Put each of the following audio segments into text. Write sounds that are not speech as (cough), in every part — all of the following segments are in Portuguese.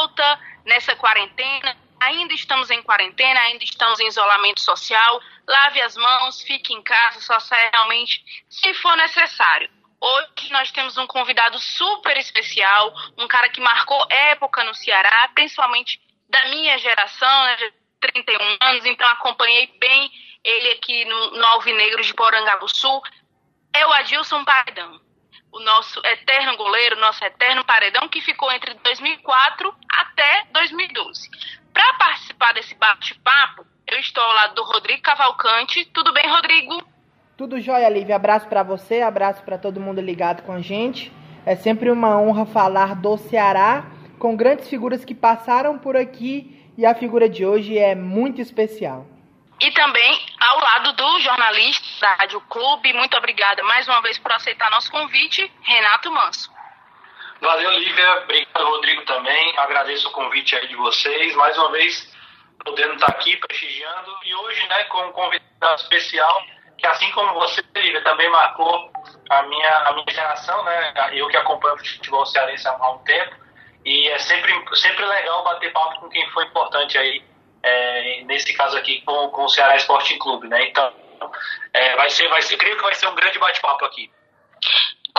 volta nessa quarentena. Ainda estamos em quarentena, ainda estamos em isolamento social. Lave as mãos, fique em casa, só saia realmente se for necessário. Hoje nós temos um convidado super especial, um cara que marcou época no Ceará, principalmente da minha geração, né, 31 anos, então acompanhei bem ele aqui no, no Alvinegro de Sul. É o Adilson Paredão, o nosso eterno goleiro, nosso eterno paredão, que ficou entre 2004 até 2012. Para participar desse bate-papo, eu estou ao lado do Rodrigo Cavalcante. Tudo bem, Rodrigo? Tudo jóia, Lívia. Abraço para você, abraço para todo mundo ligado com a gente. É sempre uma honra falar do Ceará com grandes figuras que passaram por aqui e a figura de hoje é muito especial. E também ao lado do jornalista da Rádio Clube, muito obrigada mais uma vez por aceitar nosso convite, Renato Manso. Valeu, Lívia. Obrigado, Rodrigo, também. Agradeço o convite aí de vocês. Mais uma vez, podendo estar aqui prestigiando. E hoje, né, com um convidado especial, que assim como você, Lívia, também marcou a minha, a minha geração, né? Eu que acompanho o futebol cearense há um tempo. E é sempre, sempre legal bater papo com quem foi importante aí, é, nesse caso aqui, com, com o Ceará Sporting Clube, né? Então, é, vai ser, vai ser, creio que vai ser um grande bate-papo aqui.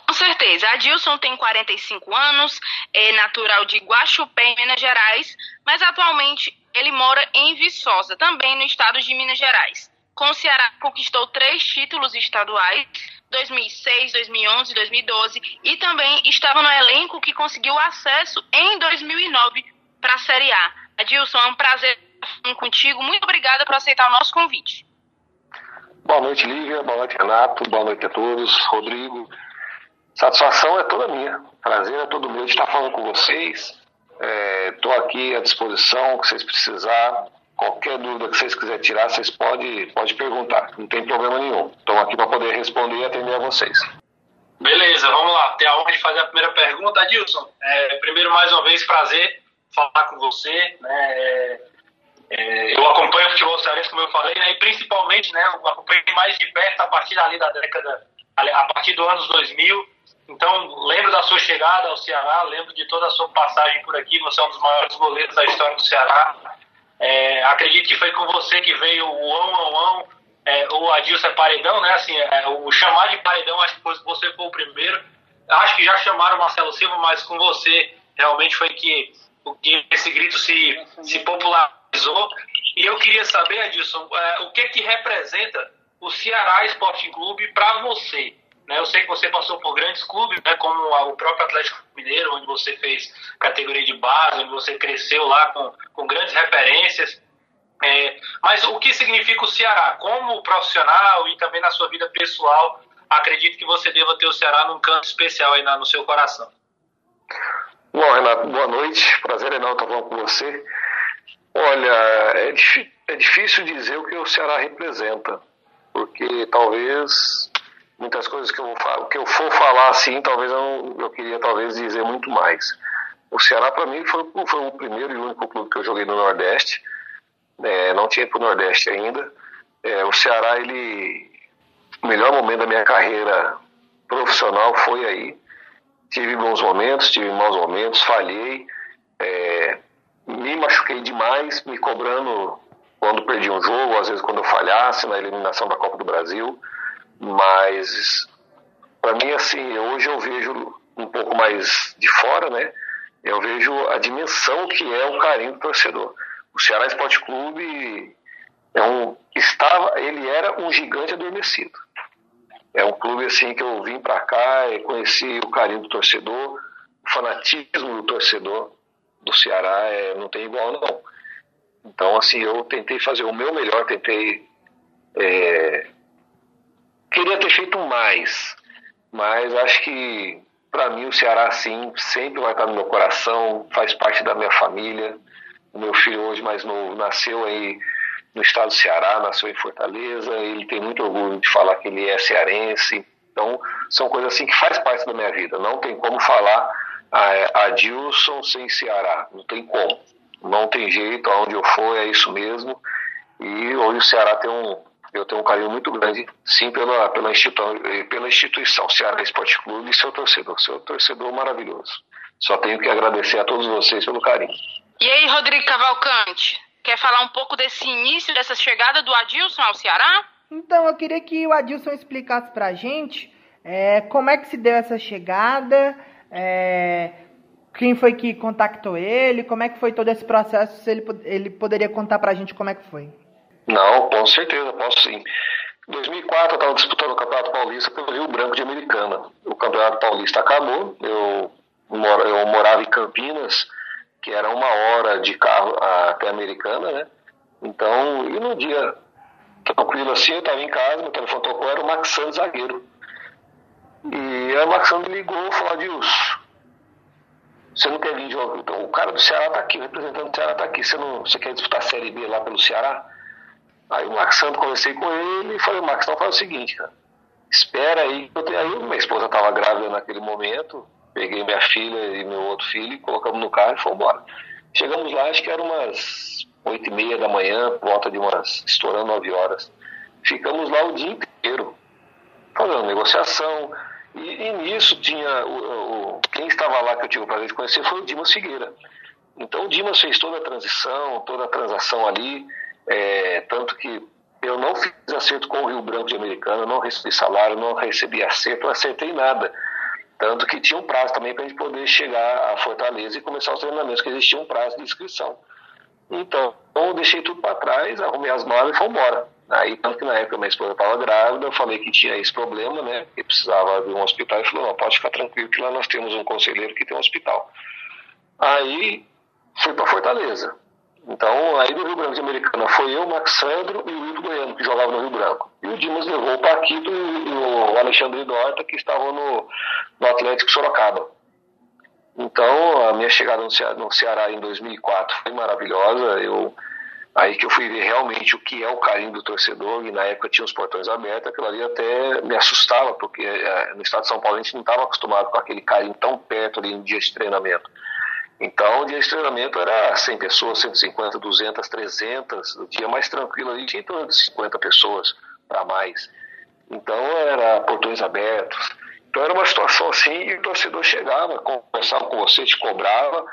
Com certeza. Adilson tem 45 anos, é natural de Guaxupé, em Minas Gerais, mas atualmente ele mora em Viçosa, também no estado de Minas Gerais. Com o Ceará conquistou três títulos estaduais, 2006, 2011, 2012 e também estava no elenco que conseguiu acesso em 2009 para a Série A. Adilson, é um prazer contigo. Muito obrigada por aceitar o nosso convite. Boa noite, Lívia. Boa noite, Renato. Boa noite a todos. Rodrigo. Satisfação é toda minha. Prazer é todo meu de estar falando com vocês. Estou é, aqui à disposição, que vocês precisar. Qualquer dúvida que vocês quiserem tirar, vocês podem pode perguntar, não tem problema nenhum. Estou aqui para poder responder e atender a vocês. Beleza, vamos lá. Tem a honra de fazer a primeira pergunta. Adilson, é, primeiro, mais uma vez, prazer falar com você. Né? É, eu acompanho o futebol cearense, como eu falei, né? e principalmente né, eu acompanhei mais de perto a partir ali da década, a partir dos anos 2000. Então, lembro da sua chegada ao Ceará, lembro de toda a sua passagem por aqui. Você é um dos maiores goleiros da história do Ceará. É, acredito que foi com você que veio o ão, ão, ão, é, o Adilson é paredão, né? Assim, é, o chamar de paredão, acho que você foi o primeiro. Acho que já chamaram o Marcelo Silva, mas com você realmente foi que, que esse grito se, se popularizou. E eu queria saber, Adilson, é, o que que representa o Ceará Esporte Clube para você? Né? Eu sei que você passou por grandes clubes, né, como o próprio Atlético Mineiro, onde você fez categoria de base, onde você cresceu lá com, com grandes referências. É, mas o que significa o Ceará? Como profissional e também na sua vida pessoal, acredito que você deva ter o Ceará num canto especial aí na, no seu coração. Bom, Renato, boa noite. Prazer enorme estar falando com você. Olha, é, é difícil dizer o que o Ceará representa, porque talvez muitas coisas que eu, que eu for falar assim, talvez eu, eu queria talvez dizer muito mais. O Ceará, para mim, foi, foi o primeiro e único clube que eu joguei no Nordeste. É, não tinha para o Nordeste ainda. É, o Ceará, ele. O melhor momento da minha carreira profissional foi aí. Tive bons momentos, tive maus momentos, falhei. É, me machuquei demais, me cobrando quando perdi um jogo, às vezes quando eu falhasse na eliminação da Copa do Brasil. Mas para mim assim, hoje eu vejo um pouco mais de fora, né? Eu vejo a dimensão que é o carinho do torcedor. O Ceará Esporte Clube é um estava, ele era um gigante adormecido. É um clube assim que eu vim para cá e conheci o carinho do torcedor, o fanatismo do torcedor do Ceará é, não tem igual não. Então assim eu tentei fazer o meu melhor, tentei é, Queria ter feito mais, mas acho que para mim o Ceará sim sempre vai estar no meu coração, faz parte da minha família. O meu filho hoje mais novo nasceu aí no estado do Ceará, nasceu em Fortaleza, ele tem muito orgulho de falar que ele é cearense. Então, são coisas assim que faz parte da minha vida. Não tem como falar a, Dilson sem Ceará, não tem como. Não tem jeito, aonde eu for é isso mesmo. E hoje o Ceará tem um, eu tenho um carinho muito grande, sim, pela, pela, instituição, pela instituição Ceará Esporte Clube e seu torcedor, seu torcedor maravilhoso. Só tenho que agradecer a todos vocês pelo carinho. E aí, Rodrigo Cavalcante, quer falar um pouco desse início, dessa chegada do Adilson ao Ceará? Então, eu queria que o Adilson explicasse pra gente é, como é que se deu essa chegada, é, quem foi que contactou ele, como é que foi todo esse processo, se ele, ele poderia contar pra gente como é que foi. Não, com certeza, posso sim. Em 2004 eu estava disputando o Campeonato Paulista pelo Rio Branco de Americana. O Campeonato Paulista acabou, eu, eu morava em Campinas, que era uma hora de carro até Americana, né? Então, e no dia tranquilo assim, eu estava em casa, meu telefone tocou, era o Max Santos zagueiro. E aí o Santos ligou e falou, Adilson, você não quer vir jogar? Então, o cara do Ceará está aqui, o representante do Ceará está aqui, você, não, você quer disputar a Série B lá pelo Ceará? Aí o Max Santos, conversei com ele e falei, Max, então faz o seguinte, cara, espera aí. Aí minha esposa estava grávida naquele momento, peguei minha filha e meu outro filho, colocamos no carro e fomos embora. Chegamos lá, acho que era umas oito e meia da manhã, volta de umas, estourando nove horas. Ficamos lá o dia inteiro, fazendo negociação. E, e nisso tinha, o, o, quem estava lá que eu tive o prazer de conhecer foi o Dimas Figueira. Então o Dimas fez toda a transição, toda a transação ali, é, tanto que eu não fiz acerto com o Rio Branco de Americana, não recebi salário, não recebi acerto, não acertei nada. Tanto que tinha um prazo também para a gente poder chegar a Fortaleza e começar os treinamentos, que existia um prazo de inscrição. Então, eu deixei tudo para trás, arrumei as malas e fui embora. Aí, tanto que na época minha esposa estava grávida, eu falei que tinha esse problema, né? Que precisava de um hospital. E falou: não, pode ficar tranquilo, que lá nós temos um conselheiro que tem um hospital. Aí, fui para Fortaleza. Então, aí do Rio Branco de Americana foi eu, Max Sandro e o Wilton Goiano, que jogava no Rio Branco. E o Dimas levou o Paquito e o Alexandre Dorta, que estavam no, no Atlético Sorocaba. Então, a minha chegada no Ceará, no Ceará em 2004 foi maravilhosa. Eu, aí que eu fui ver realmente o que é o carinho do torcedor, e na época tinha os portões abertos, aquilo ali até me assustava, porque é, no estado de São Paulo a gente não estava acostumado com aquele carinho tão perto ali em dia de treinamento. Então, o dia de treinamento era 100 pessoas, 150, 200, 300. O dia mais tranquilo ali tinha em torno de 50 pessoas para mais. Então, era portões abertos. Então, era uma situação assim e o torcedor chegava, conversava com você, te cobrava.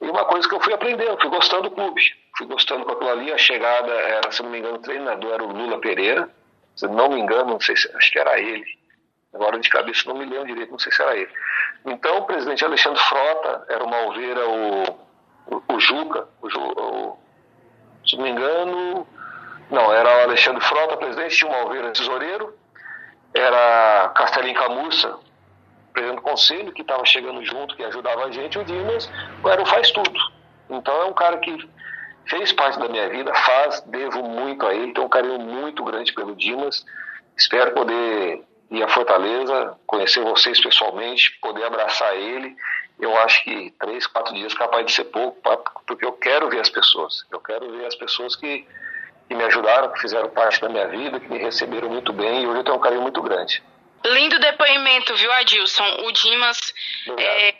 E uma coisa que eu fui aprendendo, fui gostando do clube. Fui gostando com aquilo ali. A chegada era, se não me engano, o treinador era o Lula Pereira. Se não me engano, não sei se, acho que era ele. Agora de cabeça não me lembro direito, não sei se era ele. Então o presidente Alexandre Frota era o Malveira, o, o, o Juca, o, o, se não me engano, não, era o Alexandre Frota, presidente, tinha o Malveira tesoureiro, era Castelinho Camussa, presidente do conselho, que estava chegando junto, que ajudava a gente, o Dimas era o faz tudo. Então é um cara que fez parte da minha vida, faz, devo muito a ele, tenho um carinho muito grande pelo Dimas. Espero poder ir a Fortaleza, conhecer vocês pessoalmente, poder abraçar ele. Eu acho que três, quatro dias é capaz de ser pouco, porque eu quero ver as pessoas. Eu quero ver as pessoas que, que me ajudaram, que fizeram parte da minha vida, que me receberam muito bem, e hoje eu tenho um carinho muito grande. Lindo depoimento, viu, Adilson? O Dimas Obrigado. é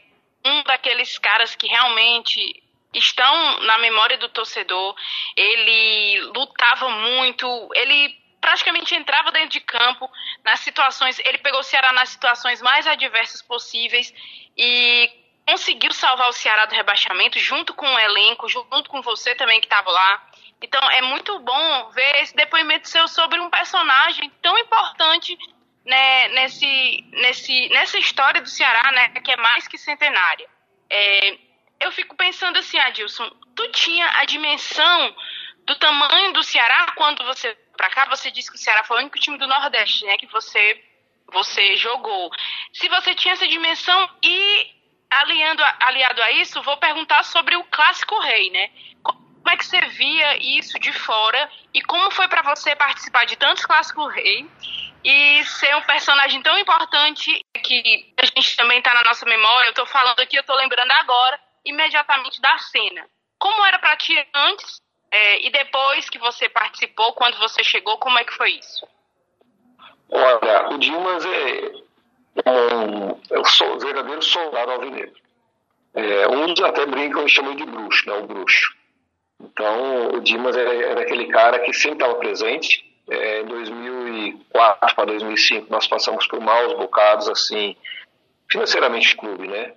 um daqueles caras que realmente estão na memória do torcedor. Ele lutava muito, ele praticamente entrava dentro de campo nas situações, ele pegou o Ceará nas situações mais adversas possíveis e conseguiu salvar o Ceará do rebaixamento junto com o elenco, junto com você também que estava lá. Então é muito bom ver esse depoimento seu sobre um personagem tão importante né, nesse, nesse, nessa história do Ceará, né, que é mais que centenária. É, eu fico pensando assim, Adilson, tu tinha a dimensão do tamanho do Ceará quando você para cá, você disse que o Ceará foi o único time do Nordeste, né, que você você jogou. Se você tinha essa dimensão e aliando, aliado a isso, vou perguntar sobre o clássico rei, né? Como é que você via isso de fora e como foi para você participar de tantos clássicos rei e ser um personagem tão importante que a gente também está na nossa memória. Eu estou falando aqui, eu estou lembrando agora imediatamente da cena. Como era para ti antes é, e depois que você participou, quando você chegou, como é que foi isso? Olha, o Dimas é, um, é o verdadeiro soldado alvinegro. É, uns até brincam e chamam de bruxo, né, o bruxo. Então, o Dimas era, era aquele cara que sempre estava presente. É, em 2004 para 2005, nós passamos por maus bocados, assim, financeiramente, clube, né?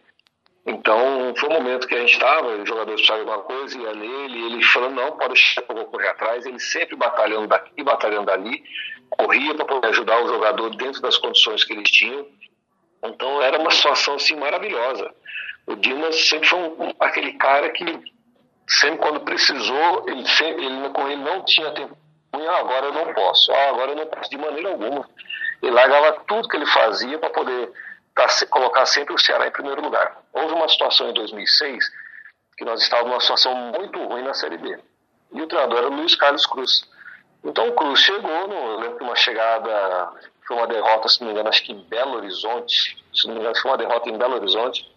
Então, foi um momento que a gente estava, o jogador precisava de alguma coisa, ia nele, ele falando, não, pode deixar que eu vou correr atrás, ele sempre batalhando daqui, batalhando dali, corria para poder ajudar o jogador dentro das condições que eles tinham. Então, era uma situação, assim, maravilhosa. O Dimas sempre foi um, aquele cara que, sempre quando precisou, ele, sempre, ele, ele não tinha tempo. Ah, agora eu não posso, ah, agora eu não posso de maneira alguma. Ele largava tudo que ele fazia para poder tá, colocar sempre o Ceará em primeiro lugar. Houve uma situação em 2006 que nós estávamos numa situação muito ruim na Série B. E o treinador era o Luiz Carlos Cruz. Então o Cruz chegou, no, eu lembro que uma chegada, foi uma derrota, se não me engano, acho que em Belo Horizonte, se não me engano, foi uma derrota em Belo Horizonte.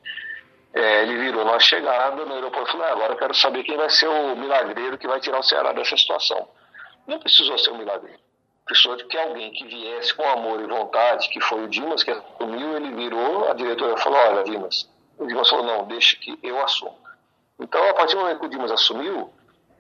É, ele virou na chegada no aeroporto e falou: ah, agora eu quero saber quem vai ser o milagreiro que vai tirar o Ceará dessa situação. Não precisou ser um milagreiro de que alguém que viesse com amor e vontade, que foi o Dimas que assumiu, ele virou, a diretora falou, olha Dimas, o Dimas falou, não, deixa que eu assumo. Então, a partir do momento que o Dimas assumiu,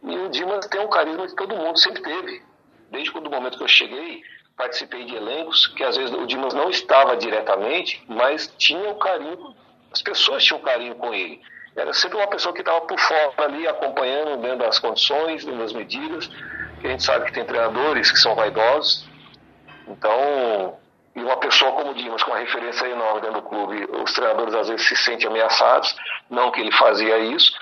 e o Dimas tem um carisma que todo mundo sempre teve. Desde o momento que eu cheguei, participei de elencos que às vezes o Dimas não estava diretamente, mas tinha o carinho, as pessoas tinham carinho com ele. Era sempre uma pessoa que estava por fora ali, acompanhando dentro das condições, dentro das medidas a gente sabe que tem treinadores que são vaidosos. Então, e uma pessoa como o Dimas, com uma referência enorme dentro do clube, os treinadores às vezes se sentem ameaçados, não que ele fazia isso,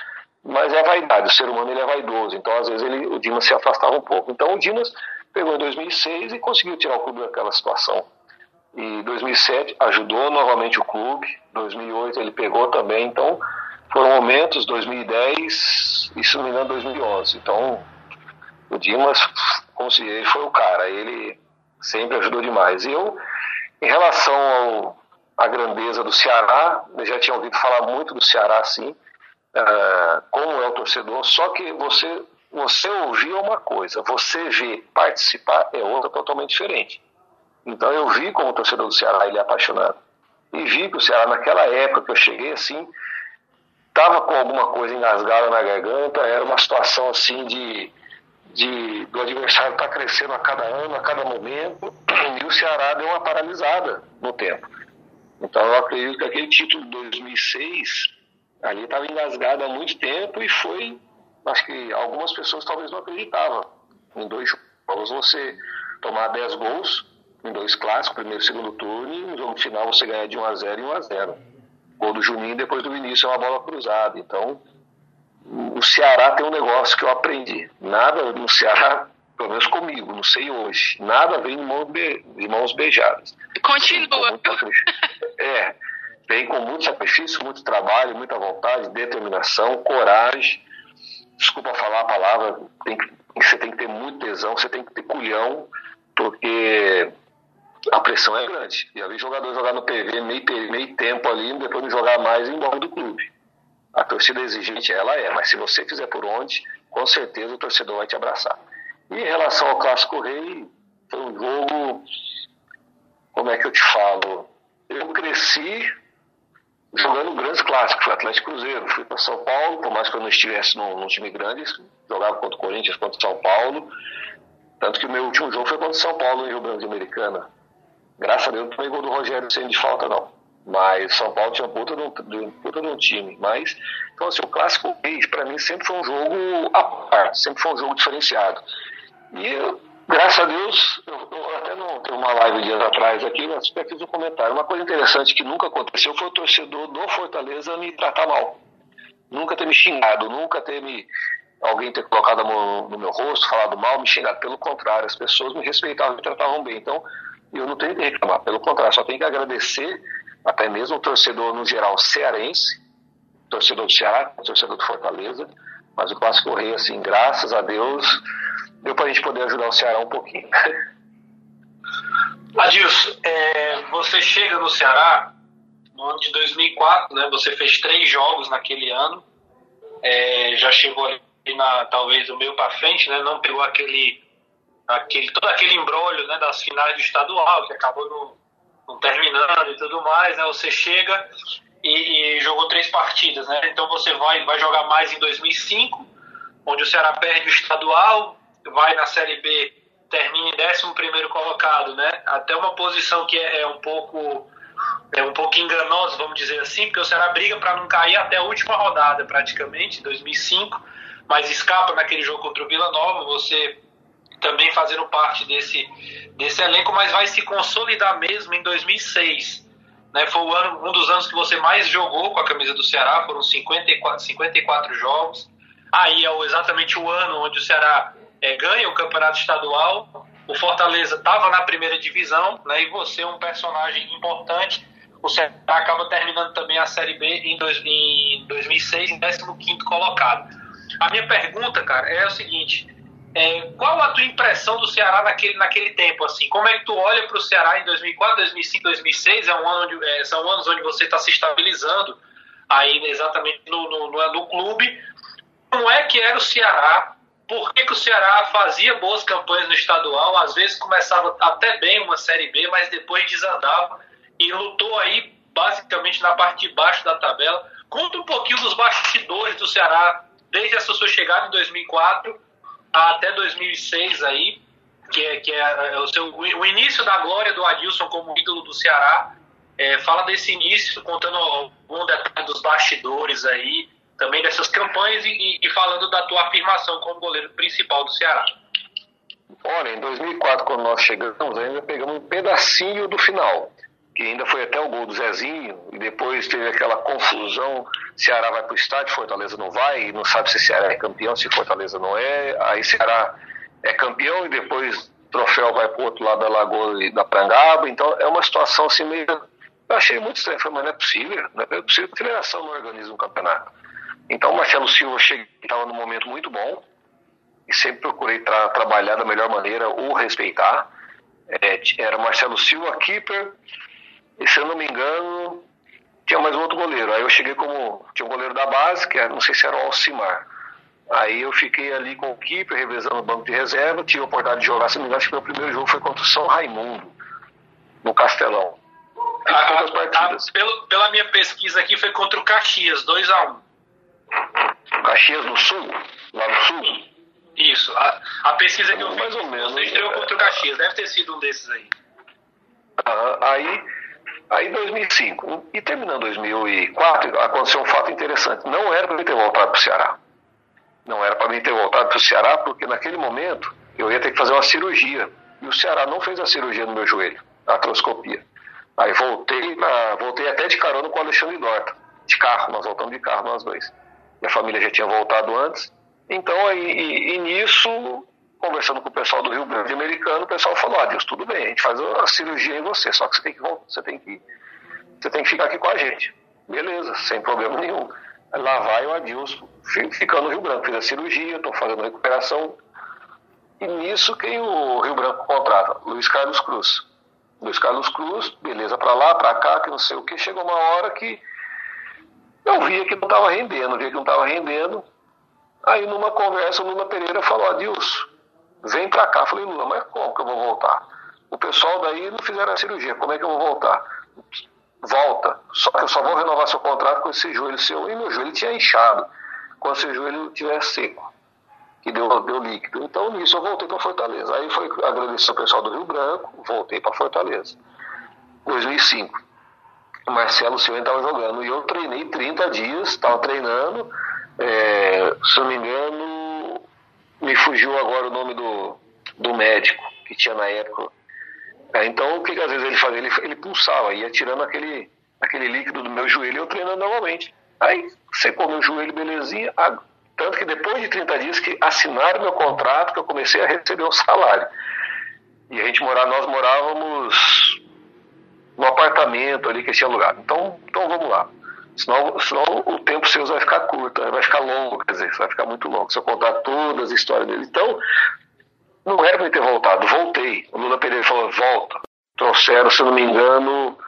mas é vaidade, o ser humano ele é vaidoso, então às vezes ele, o Dimas se afastava um pouco. Então o Dimas pegou em 2006 e conseguiu tirar o clube daquela situação. E 2007 ajudou novamente o clube, 2008 ele pegou também, então foram momentos, 2010 e se não me engano 2011. Então o Dimas ele foi o cara, ele sempre ajudou demais. E eu, em relação ao, à grandeza do Ceará, eu já tinha ouvido falar muito do Ceará assim, uh, como é o torcedor, só que você, você ouvir é uma coisa, você ver participar é outra totalmente diferente. Então eu vi como torcedor do Ceará ele é apaixonado. E vi que o Ceará, naquela época que eu cheguei assim, estava com alguma coisa engasgada na garganta, era uma situação assim de de, do adversário estar tá crescendo a cada ano, a cada momento, (clears throat) e o Ceará deu uma paralisada no tempo. Então eu acredito que aquele título de 2006 ali estava engasgado há muito tempo e foi, acho que algumas pessoas talvez não acreditavam. Em dois jogos você tomar 10 gols, em dois clássicos, primeiro e segundo turno, e no jogo final você ganhar de 1 a 0 e 1 a 0 Gol do Juninho depois do início é uma bola cruzada. Então, o Ceará tem um negócio que eu aprendi. Nada no Ceará, pelo menos comigo, não sei hoje, nada vem de mãos, be de mãos beijadas. Continua. (laughs) é, vem com muito sacrifício, muito trabalho, muita vontade, determinação, coragem. Desculpa falar a palavra, tem que, você tem que ter muito tesão, você tem que ter culhão, porque a pressão é grande. Já vi jogador jogar no PV meio, meio tempo ali, depois de jogar mais em embora do clube. A torcida exigente ela é, mas se você fizer por onde, com certeza o torcedor vai te abraçar. E em relação ao Clássico Rei, foi um jogo, como é que eu te falo? Eu cresci jogando grandes clássicos, Atlético Cruzeiro, fui para São Paulo, por mais que eu não estivesse num, num time grande, jogava contra o Corinthians, contra o São Paulo, tanto que o meu último jogo foi contra o São Paulo em Rio Grande Americana. Graças a Deus não foi gol do Rogério sem de falta, não. Mas São Paulo tinha puta um, puta de um time. Mas, então, assim, o Clássico Reis, para mim, sempre foi um jogo à parte, sempre foi um jogo diferenciado. E, eu, graças a Deus, eu, eu até não tenho uma live dias atrás aqui, mas até fiz um comentário. Uma coisa interessante que nunca aconteceu foi o torcedor do Fortaleza me tratar mal. Nunca ter me xingado, nunca ter me. Alguém ter colocado a mão no meu rosto, falado mal, me xingado. Pelo contrário, as pessoas me respeitavam, me tratavam bem. Então, eu não tenho que reclamar. Pelo contrário, só tenho que agradecer até mesmo o torcedor no geral cearense, torcedor do Ceará, torcedor do Fortaleza, mas o Clássico Rei, assim, graças a Deus, deu para a gente poder ajudar o Ceará um pouquinho. (laughs) Adilson, é, você chega no Ceará no ano de 2004, né? Você fez três jogos naquele ano, é, já chegou ali na talvez o meio para frente, né? Não pegou aquele, aquele todo aquele embrólio, né? Das finais do estadual que acabou no, não terminando e tudo mais, né? Você chega e, e, jogou três partidas, né? Então você vai, vai jogar mais em 2005, onde o Ceará perde o estadual, vai na Série B, termina em 11 primeiro colocado, né? Até uma posição que é, é um pouco é, um pouco enganosos, vamos dizer assim, porque o Ceará briga para não cair até a última rodada, praticamente, 2005, mas escapa naquele jogo contra o Vila Nova, você também fazendo parte desse, desse elenco, mas vai se consolidar mesmo em 2006. Né? Foi ano, um dos anos que você mais jogou com a camisa do Ceará, foram 54, 54 jogos. Aí é exatamente o ano onde o Ceará é, ganha o campeonato estadual. O Fortaleza estava na primeira divisão, né? E você é um personagem importante. O Ceará acaba terminando também a Série B em, dois, em 2006, em 15 colocado. A minha pergunta, cara, é o seguinte: é, qual a tua impressão do Ceará naquele, naquele tempo? Assim, como é que tu olha para o Ceará em 2004, 2005, 2006? É um ano onde, é, são anos onde você está se estabilizando aí exatamente no, no, no, no clube. Como é que era o Ceará por que, que, o Ceará fazia boas campanhas no estadual, às vezes começava até bem uma Série B, mas depois desandava e lutou aí basicamente na parte de baixo da tabela. Conta um pouquinho dos bastidores do Ceará desde essa sua chegada em 2004 até 2006 aí, que é, que é, é o, seu, o início da glória do Adilson como ídolo do Ceará. É, fala desse início, contando algum detalhe dos bastidores aí, também dessas campanhas e, e, falando da tua afirmação como goleiro principal do Ceará. Olha, em 2004, quando nós chegamos, ainda pegamos um pedacinho do final, que ainda foi até o gol do Zezinho, e depois teve aquela confusão, Ceará vai para o estádio, Fortaleza não vai, e não sabe se Ceará é campeão, se Fortaleza não é, aí Ceará é campeão e depois o troféu vai para o outro lado da Lagoa e da Prangaba, então é uma situação assim meio... Eu achei muito estranho, mas não é possível, não é possível que a federação não organiza um campeonato. Então, o Marcelo Silva estava num momento muito bom e sempre procurei tra trabalhar da melhor maneira, o respeitar. É, era Marcelo Silva, keeper, e se eu não me engano, tinha mais um outro goleiro. Aí eu cheguei como. Tinha um goleiro da base, que era, não sei se era o Alcimar. Aí eu fiquei ali com o keeper, revezando o banco de reserva, tive a oportunidade de jogar, se não me engano, acho que meu primeiro jogo foi contra o São Raimundo, no Castelão. A, a, a, pelo, pela minha pesquisa aqui, foi contra o Caxias, 2x1. Um. Caxias do Sul, lá no Sul? Isso. A, pesquisa que eu fiz, mais ou menos, você estreou contra o Caxias, deve ter sido um desses aí. Ah, aí, aí 2005. E terminando 2004, aconteceu um fato interessante. Não era para mim ter voltado para o Ceará. Não era para mim ter voltado para o Ceará, porque naquele momento eu ia ter que fazer uma cirurgia. E o Ceará não fez a cirurgia no meu joelho, a artroscopia. Aí voltei, na, voltei até de carona com o Alexandre Dorta. De carro, nós voltamos de carro nós dois minha família já tinha voltado antes. Então, aí, e, e nisso, conversando com o pessoal do Rio Grande americano, o pessoal falou: ah, Deus, tudo bem, a gente faz a cirurgia em você, só que você tem que, você tem que, você tem que ficar aqui com a gente. Beleza, sem problema nenhum. Lá vai o Adilson, ficando no Rio Branco. Fiz a cirurgia, estou fazendo recuperação. E nisso, quem o Rio Branco contrata? Luiz Carlos Cruz. Luiz Carlos Cruz, beleza, para lá, para cá, que não sei o que. Chegou uma hora que eu via que não estava rendendo, via que não estava rendendo. Aí numa conversa, o Lula Pereira falou, Adilson, vem para cá. Eu falei, Lula, mas como que eu vou voltar? O pessoal daí não fizeram a cirurgia, como é que eu vou voltar? Volta, só, eu só vou renovar seu contrato com esse joelho seu. E meu joelho tinha inchado, quando esse joelho estiver seco, que deu, deu líquido. Então nisso eu voltei para Fortaleza. Aí foi agradecer ao pessoal do Rio Branco, voltei para Fortaleza. 2005 o Marcelo Silva estava jogando. E eu treinei 30 dias, estava treinando. É, se não me engano, me fugiu agora o nome do, do médico que tinha na época. É, então, o que, que, às vezes ele fazia? Ele, ele pulsava, ia tirando aquele, aquele líquido do meu joelho e eu treinando novamente. Aí secou meu joelho, belezinha. Tanto que depois de 30 dias que assinaram meu contrato, que eu comecei a receber um salário. E a gente morava, nós morávamos no apartamento ali que tinha alugado. Então, então vamos lá. Senão, senão o tempo seu vai ficar curto, vai ficar longo, quer dizer, vai ficar muito longo. Se eu contar todas as histórias dele. Então, não era para ter voltado, voltei. O Lula Pereira falou, volta. Trouxeram, se não me engano,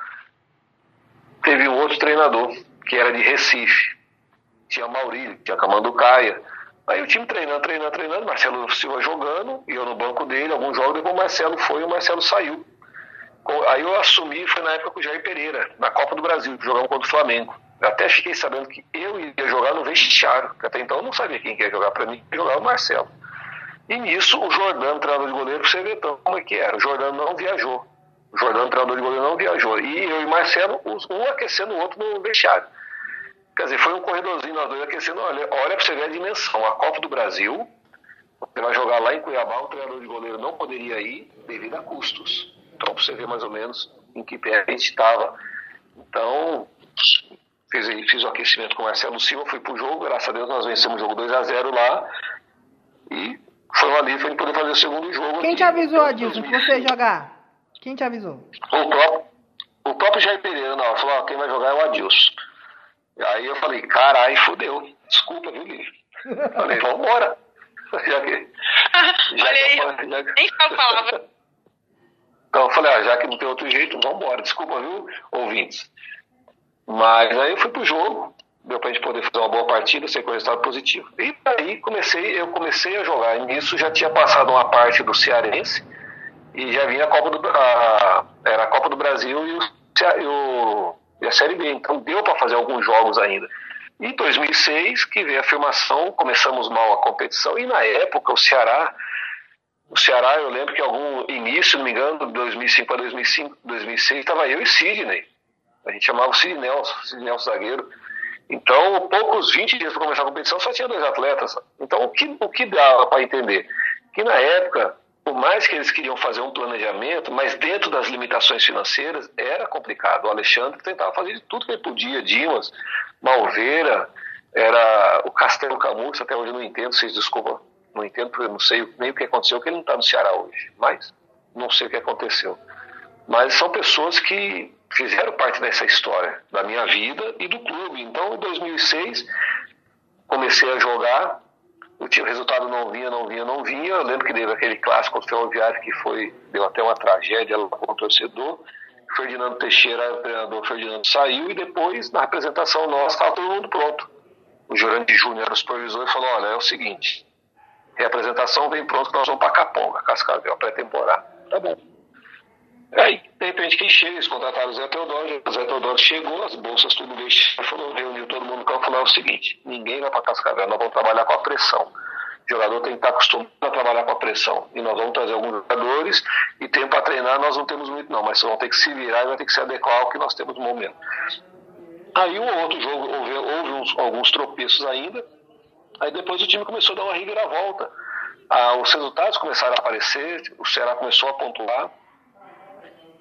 teve um outro treinador, que era de Recife. Tinha Maurílio, tinha Camanducaia. Aí o time treinando, treinando, treinando, Marcelo Silva jogando, e eu no banco dele, alguns jogos, depois o Marcelo foi e o Marcelo saiu. Aí eu assumi, foi na época com o Jair Pereira, na Copa do Brasil, que contra o Flamengo. Até fiquei sabendo que eu ia jogar no vestiário, que até então eu não sabia quem ia jogar para mim, jogar o Marcelo. E nisso o Jordano, treinador de goleiro, você vê como é que era. O Jordano não viajou. O Jordano, treinador de goleiro, não viajou. E eu e Marcelo, um aquecendo o outro no vestiário. Quer dizer, foi um corredorzinho nós dois aquecendo. Olha, olha para você ver a dimensão. A Copa do Brasil, você vai jogar lá em Cuiabá, o treinador de goleiro não poderia ir devido a custos. Então, para você ver mais ou menos em que pé a gente estava. Então, fiz, fiz o aquecimento com o Marcelo Silva, fui pro jogo, graças a Deus nós vencemos o jogo 2 a 0 lá. E foi um alívio a poder fazer o segundo jogo. Quem aqui. te avisou, Adilson, que você ia jogar? Quem te avisou? O próprio, o próprio Jair Pereira, não, falou, ó, quem vai jogar é o Adilson. Aí eu falei, carai, fudeu. Desculpa, viu, Lívia? (laughs) Falei, vambora. (laughs) Já que. (laughs) Já Olha aí, que, já, nem falo palavra. Então eu falei, ah, já que não tem outro jeito, vambora. Desculpa, viu, ouvintes. Mas aí eu fui pro jogo, deu pra gente poder fazer uma boa partida, com resultado positivo. E aí comecei, eu comecei a jogar. E nisso já tinha passado uma parte do Cearense e já vinha a Copa do a, era a Copa do Brasil e o, e a Série B. Então deu para fazer alguns jogos ainda. Em 2006, que veio a afirmação, começamos mal a competição, e na época o Ceará, o Ceará, eu lembro que algum início, não me engano, de 2005 para 2005, 2006, estava eu e Sidney. A gente chamava o Sidney Nelson, Sidney Nelson zagueiro. Então, poucos 20 dias para começar a competição, só tinha dois atletas. Então, o que, o que dava para entender? Que na época, por mais que eles queriam fazer um planejamento, mas dentro das limitações financeiras, era complicado. O Alexandre tentava fazer de tudo que ele podia, Dimas, Malveira, era o Castelo Camus, até hoje eu não entendo, vocês desculpam, não entendo, porque eu não sei nem o que aconteceu, que ele não está no Ceará hoje, mas não sei o que aconteceu. Mas são pessoas que fizeram parte dessa história, da minha vida e do clube. Então, em 2006, comecei a jogar, o resultado não vinha, não vinha, não vinha. Eu lembro que teve aquele clássico contra o Ferroviário que foi, deu até uma tragédia lá com o torcedor. Ferdinando Teixeira, o treinador Ferdinando, saiu e depois, na apresentação nossa, estava todo mundo pronto. O Jurandi Júnior era o supervisor e falou: Olha, é o seguinte, reapresentação vem pronto que nós vamos para Caponga, Cascavel, pré-temporada. Tá bom. Aí, de repente, quem chega, eles contrataram o Zé Teodoro, o Zé Teodoro chegou, as bolsas tudo deixaram, falou, reuniu todo mundo no campo É o seguinte, ninguém vai para Cascavel, nós vamos trabalhar com a pressão. O jogador tem que estar acostumado a trabalhar com a pressão. E nós vamos trazer alguns jogadores e tempo para treinar nós não temos muito não, mas vão ter que se virar e vai ter que se adequar ao que nós temos no momento. Aí o outro jogo houve, houve uns, alguns tropeços ainda, aí depois o time começou a dar uma reviravolta. Ah, os resultados começaram a aparecer, o Ceará começou a pontuar.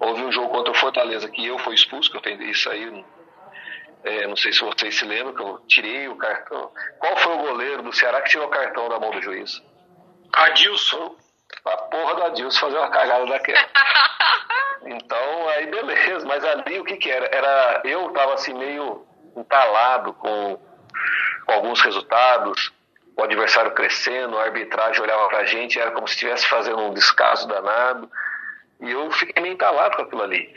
Houve um jogo contra o Fortaleza que eu fui expulso, que eu tentei sair é, não sei se vocês se lembram que eu tirei o cartão. Qual foi o goleiro do Ceará que tirou o cartão da mão do juiz? Adilson. A porra do Adilson fazer uma cagada daquela. (laughs) Então, aí beleza, mas ali o que que era? Era eu tava assim meio entalado com, com alguns resultados, o adversário crescendo, a arbitragem olhava pra gente, era como se estivesse fazendo um descaso danado, e eu fiquei meio entalado com aquilo ali.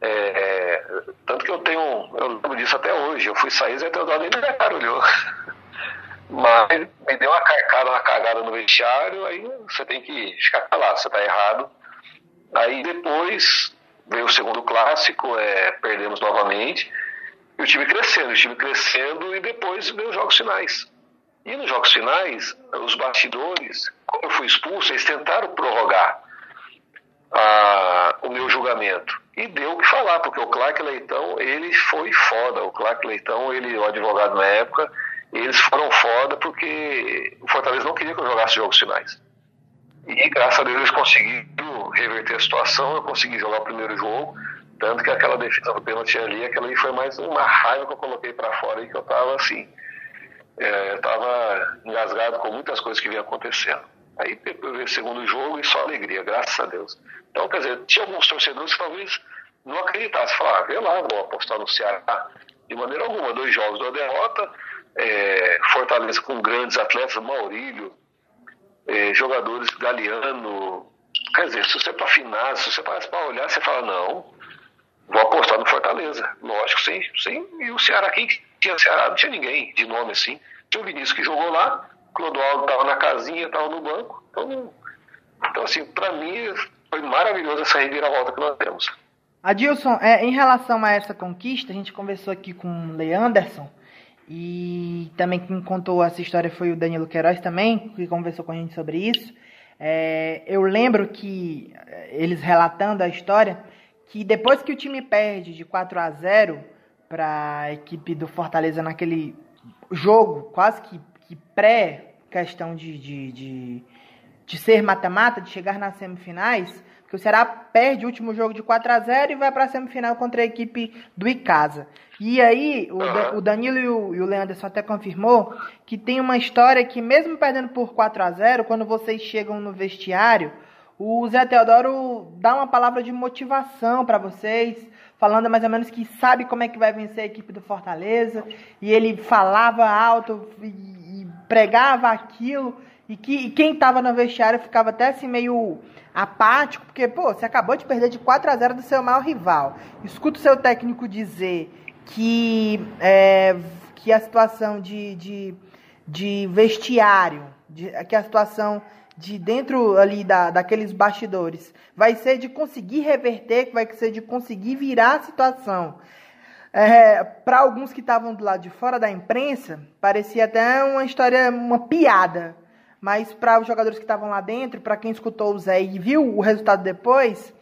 É, é, tanto que eu tenho, eu lembro disso até hoje. Eu fui sair, Zé Teodoro nem olhou. (laughs) Mas me deu uma carcada, uma cagada no vestiário, aí você tem que ficar calado, você tá errado. Aí depois veio o segundo clássico, é, perdemos novamente, e o time crescendo, o time crescendo, e depois veio os jogos finais. E nos jogos finais, os bastidores, como eu fui expulso, eles tentaram prorrogar a, o meu julgamento. E deu o que falar, porque o Clark Leitão, ele foi foda. O Clark Leitão, ele, o advogado na época, eles foram foda porque o Fortaleza não queria que eu jogasse jogos finais. E graças a Deus eles conseguiram reverter a situação, eu consegui jogar o primeiro jogo, tanto que aquela defesa do pênalti ali, aquela ali foi mais uma raiva que eu coloquei para fora e que eu tava assim, é, eu tava engasgado com muitas coisas que vinham acontecendo. Aí veio o segundo jogo e só alegria, graças a Deus. Então, quer dizer, tinha alguns torcedores que talvez não acreditassem. Falaram, ah, vê lá, vou apostar no Ceará. De maneira alguma, dois jogos, da derrota. É, Fortaleza com grandes atletas, Maurílio, é, jogadores Galeano. Quer dizer, se você é para afinar, se você é para olhar, você fala, não, vou apostar no Fortaleza. Lógico, sim, sim. E o Ceará, quem tinha Ceará? Não tinha ninguém de nome assim. Tinha o Vinícius que jogou lá, Clodoaldo estava na casinha, estava no banco. Então, então assim, para mim foi maravilhoso essa reviravolta que nós temos. Adilson, é, em relação a essa conquista, a gente conversou aqui com o Leanderson e também quem contou essa história foi o Danilo Queiroz também, que conversou com a gente sobre isso. É, eu lembro que eles relatando a história que depois que o time perde de 4 a 0 para a equipe do Fortaleza naquele jogo, quase que, que pré-questão de, de, de, de ser mata-mata, de chegar nas semifinais, que o Ceará perde o último jogo de 4 a 0 e vai para a semifinal contra a equipe do Icasa. E aí, o, o Danilo e o, e o Leanderson até confirmou que tem uma história que, mesmo perdendo por 4 a 0 quando vocês chegam no vestiário, o Zé Teodoro dá uma palavra de motivação para vocês, falando mais ou menos que sabe como é que vai vencer a equipe do Fortaleza, e ele falava alto e, e pregava aquilo, e que e quem estava no vestiário ficava até assim meio apático, porque, pô, você acabou de perder de 4 a 0 do seu maior rival. Escuta o seu técnico dizer que, é, que a situação de, de, de vestiário, de, que a situação de dentro ali da, daqueles bastidores vai ser de conseguir reverter, vai ser de conseguir virar a situação. É, para alguns que estavam do lado de fora da imprensa, parecia até uma história, uma piada mas para os jogadores que estavam lá dentro, para quem escutou o Zé e viu o resultado depois,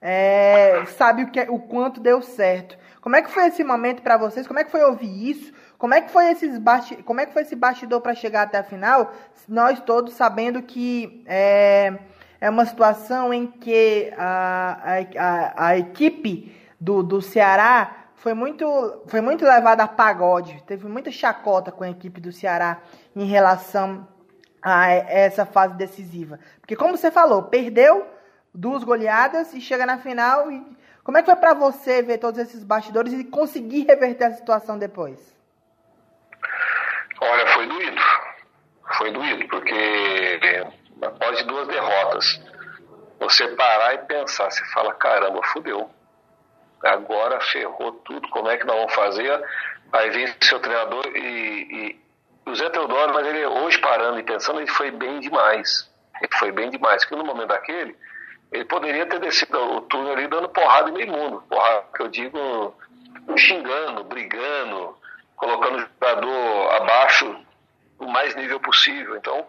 é, sabe o, que, o quanto deu certo. Como é que foi esse momento para vocês? Como é que foi ouvir isso? Como é que foi, esses basti como é que foi esse bastidor para chegar até a final? Nós todos sabendo que é, é uma situação em que a, a, a equipe do, do Ceará foi muito, foi muito levada a pagode. Teve muita chacota com a equipe do Ceará em relação a essa fase decisiva. Porque como você falou, perdeu duas goleadas e chega na final e como é que foi para você ver todos esses bastidores e conseguir reverter a situação depois? Olha, foi doído. Foi doído, porque após duas derrotas, você parar e pensar, você fala, caramba, fudeu. Agora ferrou tudo, como é que nós vamos fazer? Aí vem seu treinador e o Zé Teodoro, mas ele hoje parando e pensando, ele foi bem demais. Ele foi bem demais, porque no momento daquele, ele poderia ter descido o túnel ali dando porrada em meio mundo. Porrada, que eu digo, xingando, brigando, colocando o jogador abaixo o mais nível possível. Então,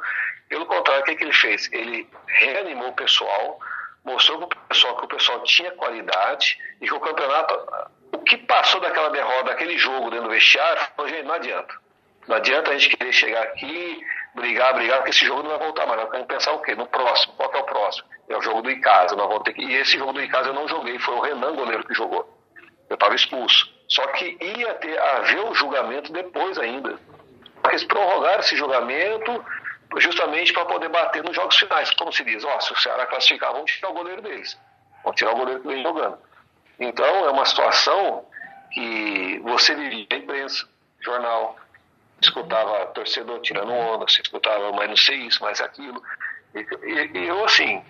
pelo contrário, o que, que ele fez? Ele reanimou o pessoal, mostrou para o pessoal que o pessoal tinha qualidade e que o campeonato, o que passou daquela derrota, daquele jogo dentro do vestiário, falou, gente, não adianta. Não adianta a gente querer chegar aqui, brigar, brigar, porque esse jogo não vai voltar mais. Nós vamos pensar o quê? No próximo. Qual é o próximo? É o jogo do Icasa. Nós vamos ter que... E esse jogo do Icasa eu não joguei, foi o Renan goleiro que jogou. Eu estava expulso. Só que ia ter haver o julgamento depois ainda. Eles prorrogaram esse julgamento justamente para poder bater nos jogos finais. Como se diz, ó, se o Ceará classificar, vamos tirar o goleiro deles. Vamos tirar o goleiro que vem jogando. Então é uma situação que você vivia a imprensa, jornal, escutava torcedor tirando onda, você escutava, mas não sei isso, mais aquilo. E, e, e, eu, assim,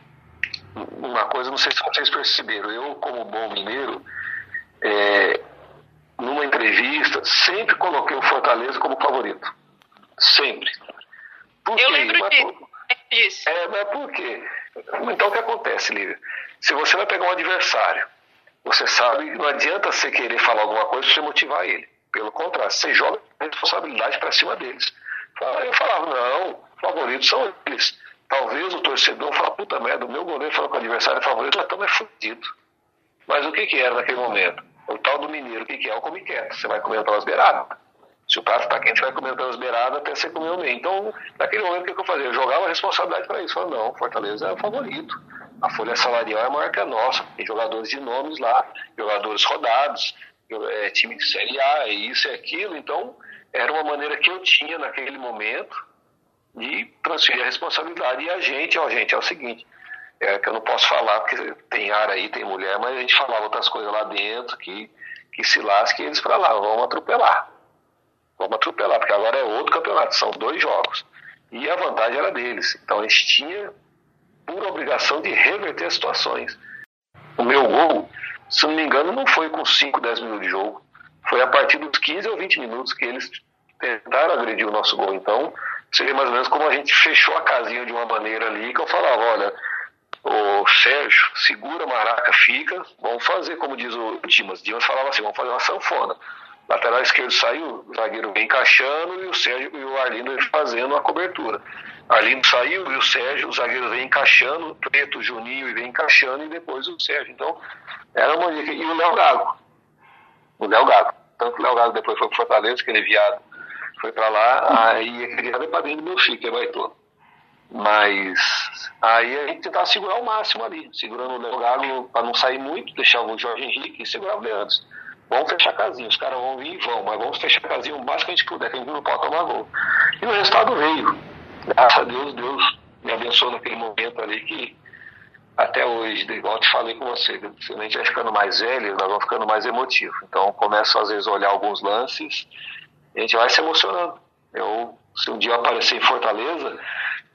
uma coisa, não sei se vocês perceberam, eu, como bom mineiro, é, numa entrevista, sempre coloquei o Fortaleza como favorito. Sempre. Por eu quê? lembro mas, disso. É, mas por quê? Então, o que acontece, Lívia? Se você vai pegar um adversário, você sabe não adianta você querer falar alguma coisa para você motivar ele. Pelo contrário, você joga responsabilidade para cima deles. Eu falava, não, favoritos são eles. Talvez o torcedor fale, puta merda, o meu goleiro falou que o adversário é favorito, então é fudido. Mas o que que era naquele momento? O tal do mineiro, o que que é? O come quieto. Você vai comendo pelas beiradas. Se o prato está quente, vai comendo pelas beiradas até você comer o meio. Então, naquele momento, o que, que eu fazia? Eu jogava a responsabilidade para isso. Falava, não, Fortaleza é o favorito. A folha salarial é maior que a nossa. Tem jogadores de nomes lá, jogadores rodados é, time de Série A, é isso e aquilo. Então, era uma maneira que eu tinha naquele momento de transferir a responsabilidade. E a gente, ó, gente, é o seguinte, é que eu não posso falar, porque tem ar aí, tem mulher, mas a gente falava outras coisas lá dentro que, que se lasque eles para lá, vamos atropelar. Vamos atropelar, porque agora é outro campeonato, são dois jogos. E a vantagem era deles. Então a gente tinha por obrigação de reverter as situações. O meu gol se não me engano, não foi com 5, 10 minutos de jogo. Foi a partir dos 15 ou 20 minutos que eles tentaram agredir o nosso gol. Então, vê mais ou menos como a gente fechou a casinha de uma maneira ali que eu falava, olha, o Sérgio, segura a maraca, fica, vamos fazer, como diz o Dimas. Dimas falava assim, vamos fazer uma sanfona. Lateral esquerdo saiu, o zagueiro vem encaixando e o Sérgio e o Arlindo fazendo a cobertura. Ali saiu e o Sérgio, o zagueiro vem encaixando, Preto, Juninho e vem encaixando e depois o Sérgio. Então, era uma E o Léo Gago. O Léo Gago. Tanto o Léo Gago depois foi pro Fortaleza, que ele viado foi para lá, aí aquele cara é dentro do meu filho, que é baitola. Mas aí a gente tentava segurar o máximo ali, segurando o Léo Gago para não sair muito, deixava o Jorge Henrique e segurava o Leandro. Vamos fechar a casinha, os caras vão vir e vão, mas vamos fechar a casinha o máximo que a gente puder, que a gente não pode tomar gol. E o resultado veio. Graças a Deus, Deus me abençoou naquele momento ali que até hoje, igual te falei com você, a gente vai ficando mais velho, nós vamos ficando mais emotivo. Então começo às vezes a olhar alguns lances a gente vai se emocionando. Eu, se um dia eu aparecer em Fortaleza,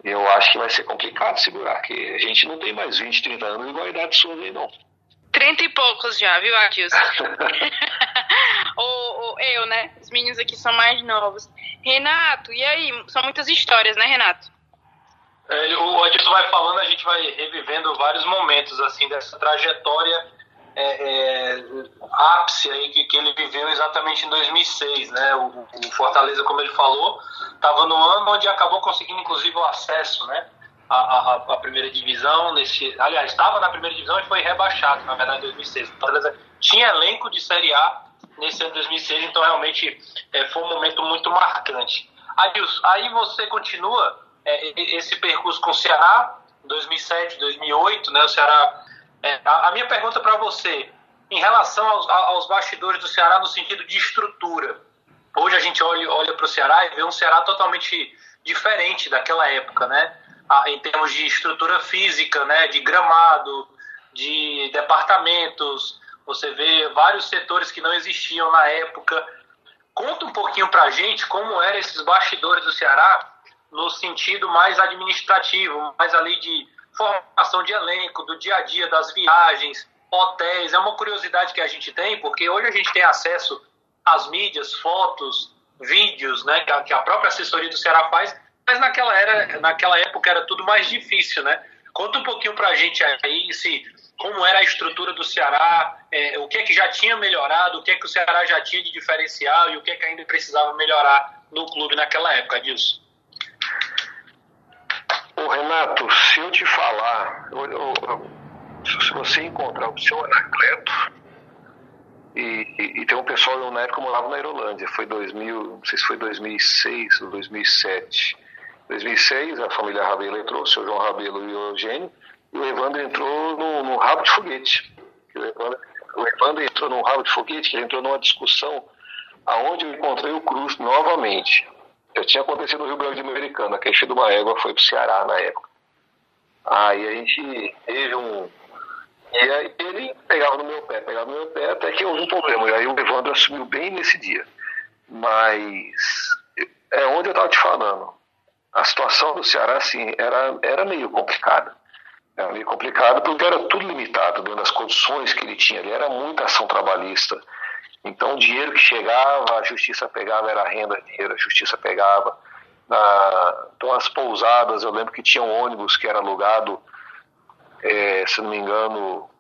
eu acho que vai ser complicado segurar, que a gente não tem mais 20, 30 anos igual a idade sua aí, não. 30 e poucos já, viu, Adilson? (laughs) ou, eu, né? Os meninos aqui são mais novos. Renato, e aí? São muitas histórias, né, Renato? É, o Adilson vai falando, a gente vai revivendo vários momentos, assim, dessa trajetória é, é, ápice aí que, que ele viveu exatamente em 2006, né? O, o Fortaleza, como ele falou, estava no ano onde acabou conseguindo, inclusive, o acesso, né? A, a, a primeira divisão, nesse, aliás, estava na primeira divisão e foi rebaixado, na verdade, em 2006. O Fortaleza tinha elenco de Série A nesse ano de 2006, então realmente é, foi um momento muito marcante. Adilson, aí você continua é, esse percurso com o Ceará, 2007, 2008, né? O Ceará é, a, a, minha pergunta para você, em relação aos, aos, bastidores do Ceará no sentido de estrutura. Hoje a gente olha, olha para o Ceará e vê um Ceará totalmente diferente daquela época, né? Em termos de estrutura física, né? De gramado, de departamentos. Você vê vários setores que não existiam na época. Conta um pouquinho para a gente como eram esses bastidores do Ceará no sentido mais administrativo, mais ali de formação de elenco, do dia a dia, das viagens, hotéis. É uma curiosidade que a gente tem, porque hoje a gente tem acesso às mídias, fotos, vídeos, né, que a própria assessoria do Ceará faz, mas naquela, era, naquela época era tudo mais difícil, né? Conta um pouquinho para a gente aí se, como era a estrutura do Ceará, é, o que é que já tinha melhorado, o que é que o Ceará já tinha de diferencial e o que é que ainda precisava melhorar no clube naquela época disso. Ô Renato, se eu te falar, eu, eu, se você encontrar o seu Anacleto, e, e, e, tem um pessoal, eu, na época eu morava na Irolândia, foi 2000, não sei se foi 2006 ou 2007. 2006 a família Rabelo entrou, o João Rabelo e o Eugênio, e o Evandro entrou no, no rabo de foguete. O Evandro, o Evandro entrou num rabo de foguete, que ele entrou numa discussão aonde eu encontrei o Cruz novamente. Já tinha acontecido no Rio Grande Americano, a queixa de uma égua foi pro Ceará na época. Aí a gente teve um. E aí ele pegava no meu pé, pegava no meu pé, até que houve um problema. E aí o Evandro assumiu bem nesse dia. Mas é onde eu estava te falando. A situação do Ceará, assim, era, era meio complicada. Era meio complicada porque era tudo limitado dentro das condições que ele tinha. Ele era muita ação trabalhista então, o dinheiro que chegava, a justiça pegava, era renda, dinheiro, a justiça pegava. Ah, então, as pousadas, eu lembro que tinha um ônibus que era alugado, é, se não me engano,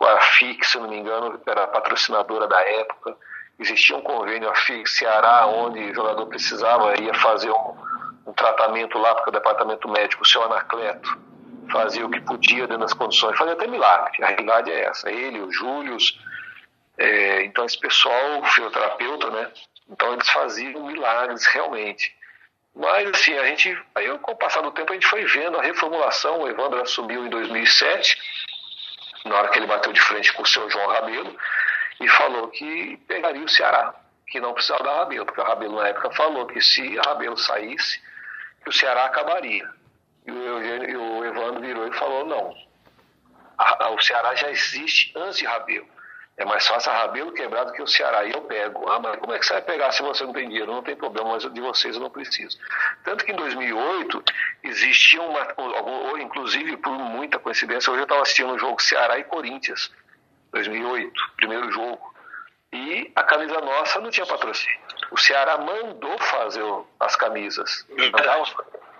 a FIC, se não me engano, era patrocinadora da época. Existia um convênio, a FIC Ceará, onde o jogador precisava, ia fazer um tratamento lá, porque o departamento médico, o seu Anacleto, fazia o que podia dentro das condições, fazia até milagre. A realidade é essa. Ele, o Júlio, é, então esse pessoal, fisioterapeuta, né? Então eles faziam milagres realmente. Mas assim, a gente, aí com o passar do tempo a gente foi vendo a reformulação, o Evandro assumiu em 2007, na hora que ele bateu de frente com o seu João Rabelo, e falou que pegaria o Ceará, que não precisava da Rabelo, porque o Rabelo na época falou que se a Rabelo saísse, que o Ceará acabaria. E o, Eugênio, e o Evandro virou e falou, não, a, a, o Ceará já existe antes de Rabelo. É mais fácil a Rabelo quebrado que o Ceará. E eu pego. Ah, mas como é que você vai pegar se você não tem dinheiro? Não tem problema, mas de vocês eu não preciso. Tanto que em 2008 existia uma. Ou, inclusive, por muita coincidência, hoje eu estava assistindo um jogo Ceará e Corinthians. 2008, primeiro jogo. E a camisa nossa não tinha patrocínio. O Ceará mandou fazer as camisas.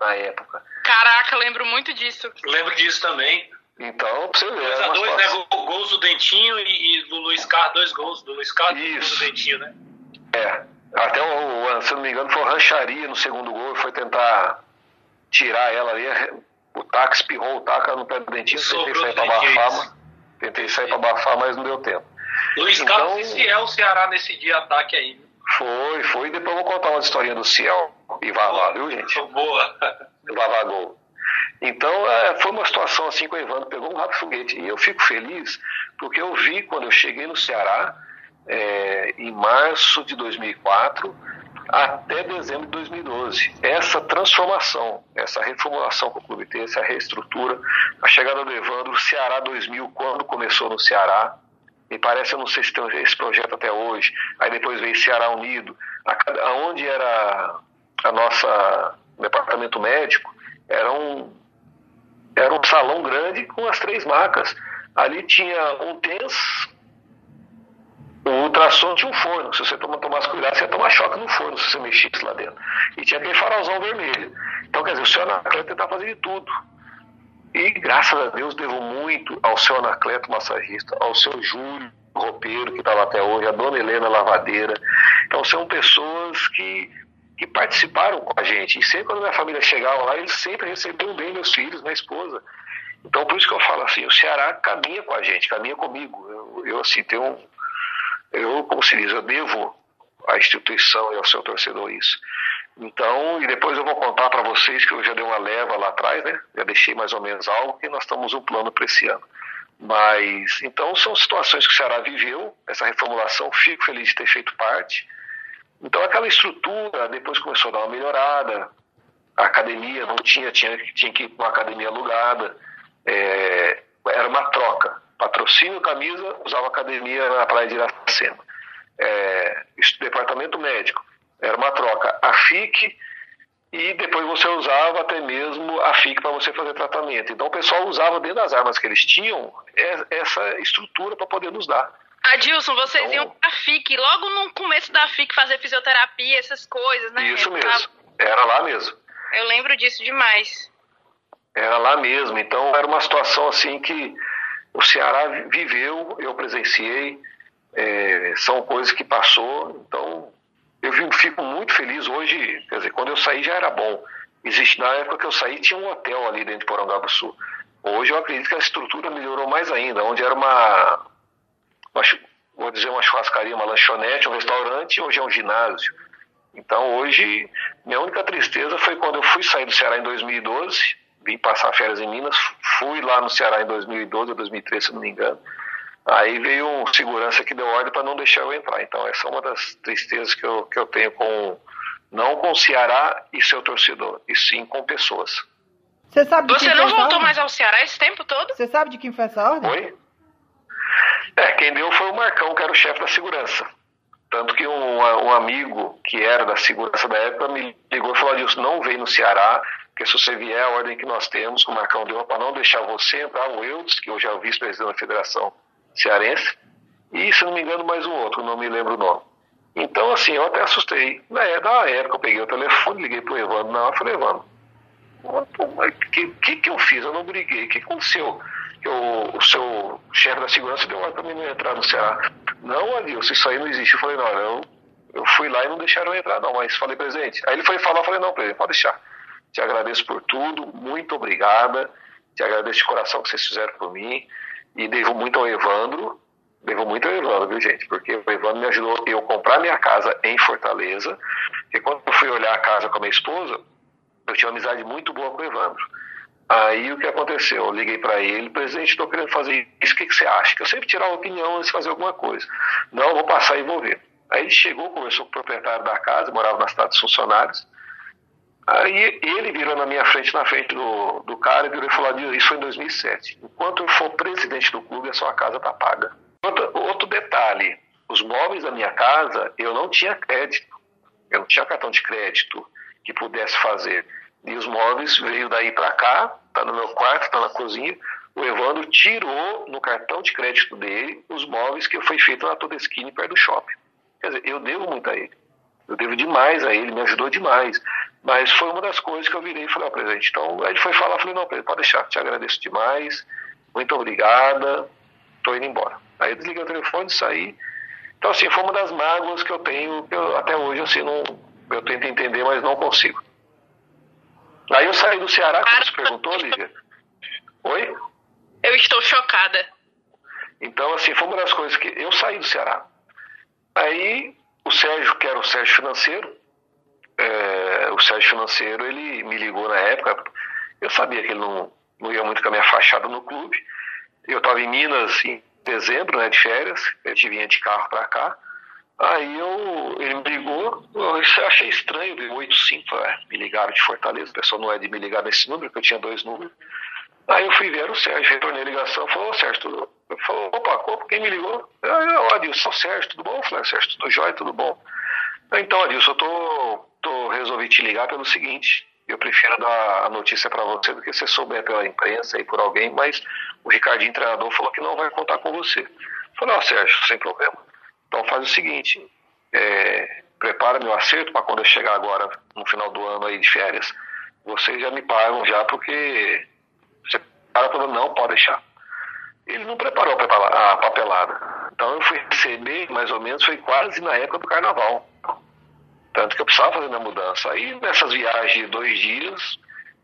Na época. Caraca, lembro muito disso. Lembro disso também. Então, pra você ver. 2 a 2 né? Gols do Dentinho e, e, do Luiz Carlos, dois gols do Luiz Carlos e do Dentinho, né? É. Até, o, se eu não me engano, foi o Rancharia no segundo gol, foi tentar tirar ela ali, o táxi espirrou o taco no pé do dentista, tentei sair para abafar, tentei sair para abafar, mas não deu tempo. Luiz então, Carlos, se é o Ceará nesse dia ataque aí. Foi, foi, depois eu vou contar uma historinha do Ciel e Vavá, viu gente? Boa. Vavá Gol. Então, é, foi uma situação assim que o Evandro pegou um rápido foguete. E eu fico feliz porque eu vi quando eu cheguei no Ceará, é, em março de 2004, até dezembro de 2012. Essa transformação, essa reformulação que o clube teve, essa reestrutura, a chegada do Evandro, o Ceará 2000, quando começou no Ceará, me parece, eu não sei se tem esse projeto até hoje, aí depois veio Ceará Unido, aonde era a nossa departamento médico, era um, era um salão grande com as três macas. Ali tinha um TENS, o ultrassom tinha um forno. Se você tomasse cuidado, você ia tomar choque no forno se você mexesse lá dentro. E tinha aquele farolzão vermelho. Então, quer dizer, o seu Anacleto tentava fazer de tudo. E graças a Deus devo muito ao seu Anacleto massagista, ao seu Júlio roupeiro que estava até hoje, a dona Helena lavadeira. Então são pessoas que, que participaram com a gente. E sempre quando minha família chegava lá, eles sempre recebiam bem meus filhos, minha esposa. Então por isso que eu falo assim, o Ceará caminha com a gente, caminha comigo. Eu, eu assim, tenho um, eu, como se diz, eu devo à instituição e ao seu torcedor isso. Então, e depois eu vou contar para vocês que eu já dei uma leva lá atrás, né? Já deixei mais ou menos algo que nós estamos um plano para esse ano. Mas, então, são situações que o Ceará viveu, essa reformulação, fico feliz de ter feito parte. Então, aquela estrutura depois começou a dar uma melhorada, a academia não tinha, tinha, tinha que ir para uma academia alugada, é, era uma troca. Patrocínio, camisa, usava academia na Praia de Iracema. É, departamento médico, era uma troca. A FIC e depois você usava até mesmo a FIC para você fazer tratamento. Então o pessoal usava dentro das armas que eles tinham essa estrutura para poder nos dar. Adilson, vocês então, iam para a FIC, logo no começo da FIC fazer fisioterapia, essas coisas, né? Isso mesmo, era lá mesmo. Eu lembro disso demais. Era lá mesmo, então era uma situação assim que o Ceará viveu, eu presenciei, é, são coisas que passou, então eu fico muito feliz hoje, quer dizer, quando eu saí já era bom. Existe, na época que eu saí tinha um hotel ali dentro de Porangaba Sul. Hoje eu acredito que a estrutura melhorou mais ainda, onde era uma, uma vou dizer uma churrascaria, uma lanchonete, um restaurante, hoje é um ginásio. Então hoje, minha única tristeza foi quando eu fui sair do Ceará em 2012, vim passar férias em Minas, fui lá no Ceará em 2012 ou 2013, se não me engano. Aí veio um segurança que deu ordem para não deixar eu entrar. Então essa é uma das tristezas que eu, que eu tenho com não com o Ceará e seu torcedor, e sim com pessoas. Você sabe Você não voltou mais ao Ceará esse tempo todo? Você sabe de quem foi essa ordem? Oi? É, quem deu foi o Marcão, que era o chefe da segurança. Tanto que um, um amigo que era da segurança da época me ligou e falou: Adilson, não vem no Ceará, porque se você vier, a ordem que nós temos, que o Marcão deu para não deixar você entrar, o Eudes, que hoje é o vice-presidente da federação cearense, e se não me engano mais um outro, não me lembro o nome. Então, assim, eu até assustei. Na época eu peguei o telefone, liguei pro Evandro na hora falei, Evandro, o que, que, que eu fiz? Eu não briguei. O que aconteceu? Que o, o seu chefe da segurança deu ordem para mim não entrar no Ceará. Não, Adilson, isso aí não existe. Eu falei, não, eu, eu fui lá e não deixaram eu entrar, não, mas falei, presente. Aí ele foi falar, eu falei, não, presente, pode deixar. Te agradeço por tudo, muito obrigada. Te agradeço de coração que vocês fizeram por mim. E devo muito ao Evandro, devo muito ao Evandro, viu, gente? Porque o Evandro me ajudou eu comprar minha casa em Fortaleza. E quando eu fui olhar a casa com a minha esposa, eu tinha uma amizade muito boa com o Evandro. Aí o que aconteceu? Eu liguei para ele, presidente, estou querendo fazer isso, o que, que, você acha? Que eu sempre tirar uma opinião antes de fazer alguma coisa. Não, vou passar e vou ver. Aí ele chegou, conversou com o proprietário da casa, morava na cidade dos funcionários. Aí ele virou na minha frente, na frente do, do cara, e virou e falou: Isso foi em 2007. Enquanto eu for presidente do clube, a sua casa está paga. Outro, outro detalhe: os móveis da minha casa, eu não tinha crédito. Eu não tinha cartão de crédito que pudesse fazer. E os móveis veio daí para cá, tá no meu quarto, tá na cozinha. O Evandro tirou no cartão de crédito dele os móveis que foi feito na Todeskine perto do shopping. Quer dizer, eu devo muito a ele. Eu devo demais a ele, me ajudou demais. Mas foi uma das coisas que eu virei e falei, ó, oh, presidente, então ele foi falar, falei, não, presidente, pode deixar, te agradeço demais, muito obrigada, tô indo embora. Aí eu desliguei o telefone, saí. Então, assim, foi uma das mágoas que eu tenho, que eu, até hoje, assim, não, eu tento entender, mas não consigo. Aí eu saí do Ceará, como você perguntou, Lívia. Oi? Eu estou chocada. Então, assim, foi uma das coisas que eu saí do Ceará. Aí o Sérgio, que era o Sérgio financeiro, é, o Sérgio financeiro, ele me ligou na época. Eu sabia que ele não, não ia muito com a minha fachada no clube. Eu estava em Minas em dezembro, né, de férias. Eu vinha de carro para cá. Aí eu, ele me ligou, eu achei estranho, ligou 85, é, me ligaram de Fortaleza, o pessoal não é de me ligar nesse número, porque eu tinha dois números. Aí eu fui ver o Sérgio, retornei a ligação, falou, Sérgio, tudo... Eu falou, opa, quem me ligou? Eu, Adilson, Sérgio, tudo bom? Eu falei, Sérgio, tudo jóia, tudo bom? Então, Adilson, eu tô, tô, resolvi te ligar pelo seguinte, eu prefiro dar a notícia para você do que você souber pela imprensa e por alguém, mas o Ricardinho, treinador, falou que não vai contar com você. Falei, ó, Sérgio, sem problema. Então faz o seguinte, é, prepara meu acerto para quando eu chegar agora no final do ano aí de férias, vocês já me pagam já porque você para falando, não, pode deixar. Ele não preparou a papelada. Então eu fui receber, mais ou menos, foi quase na época do carnaval. Tanto que eu precisava fazer minha mudança. Aí nessas viagens de dois dias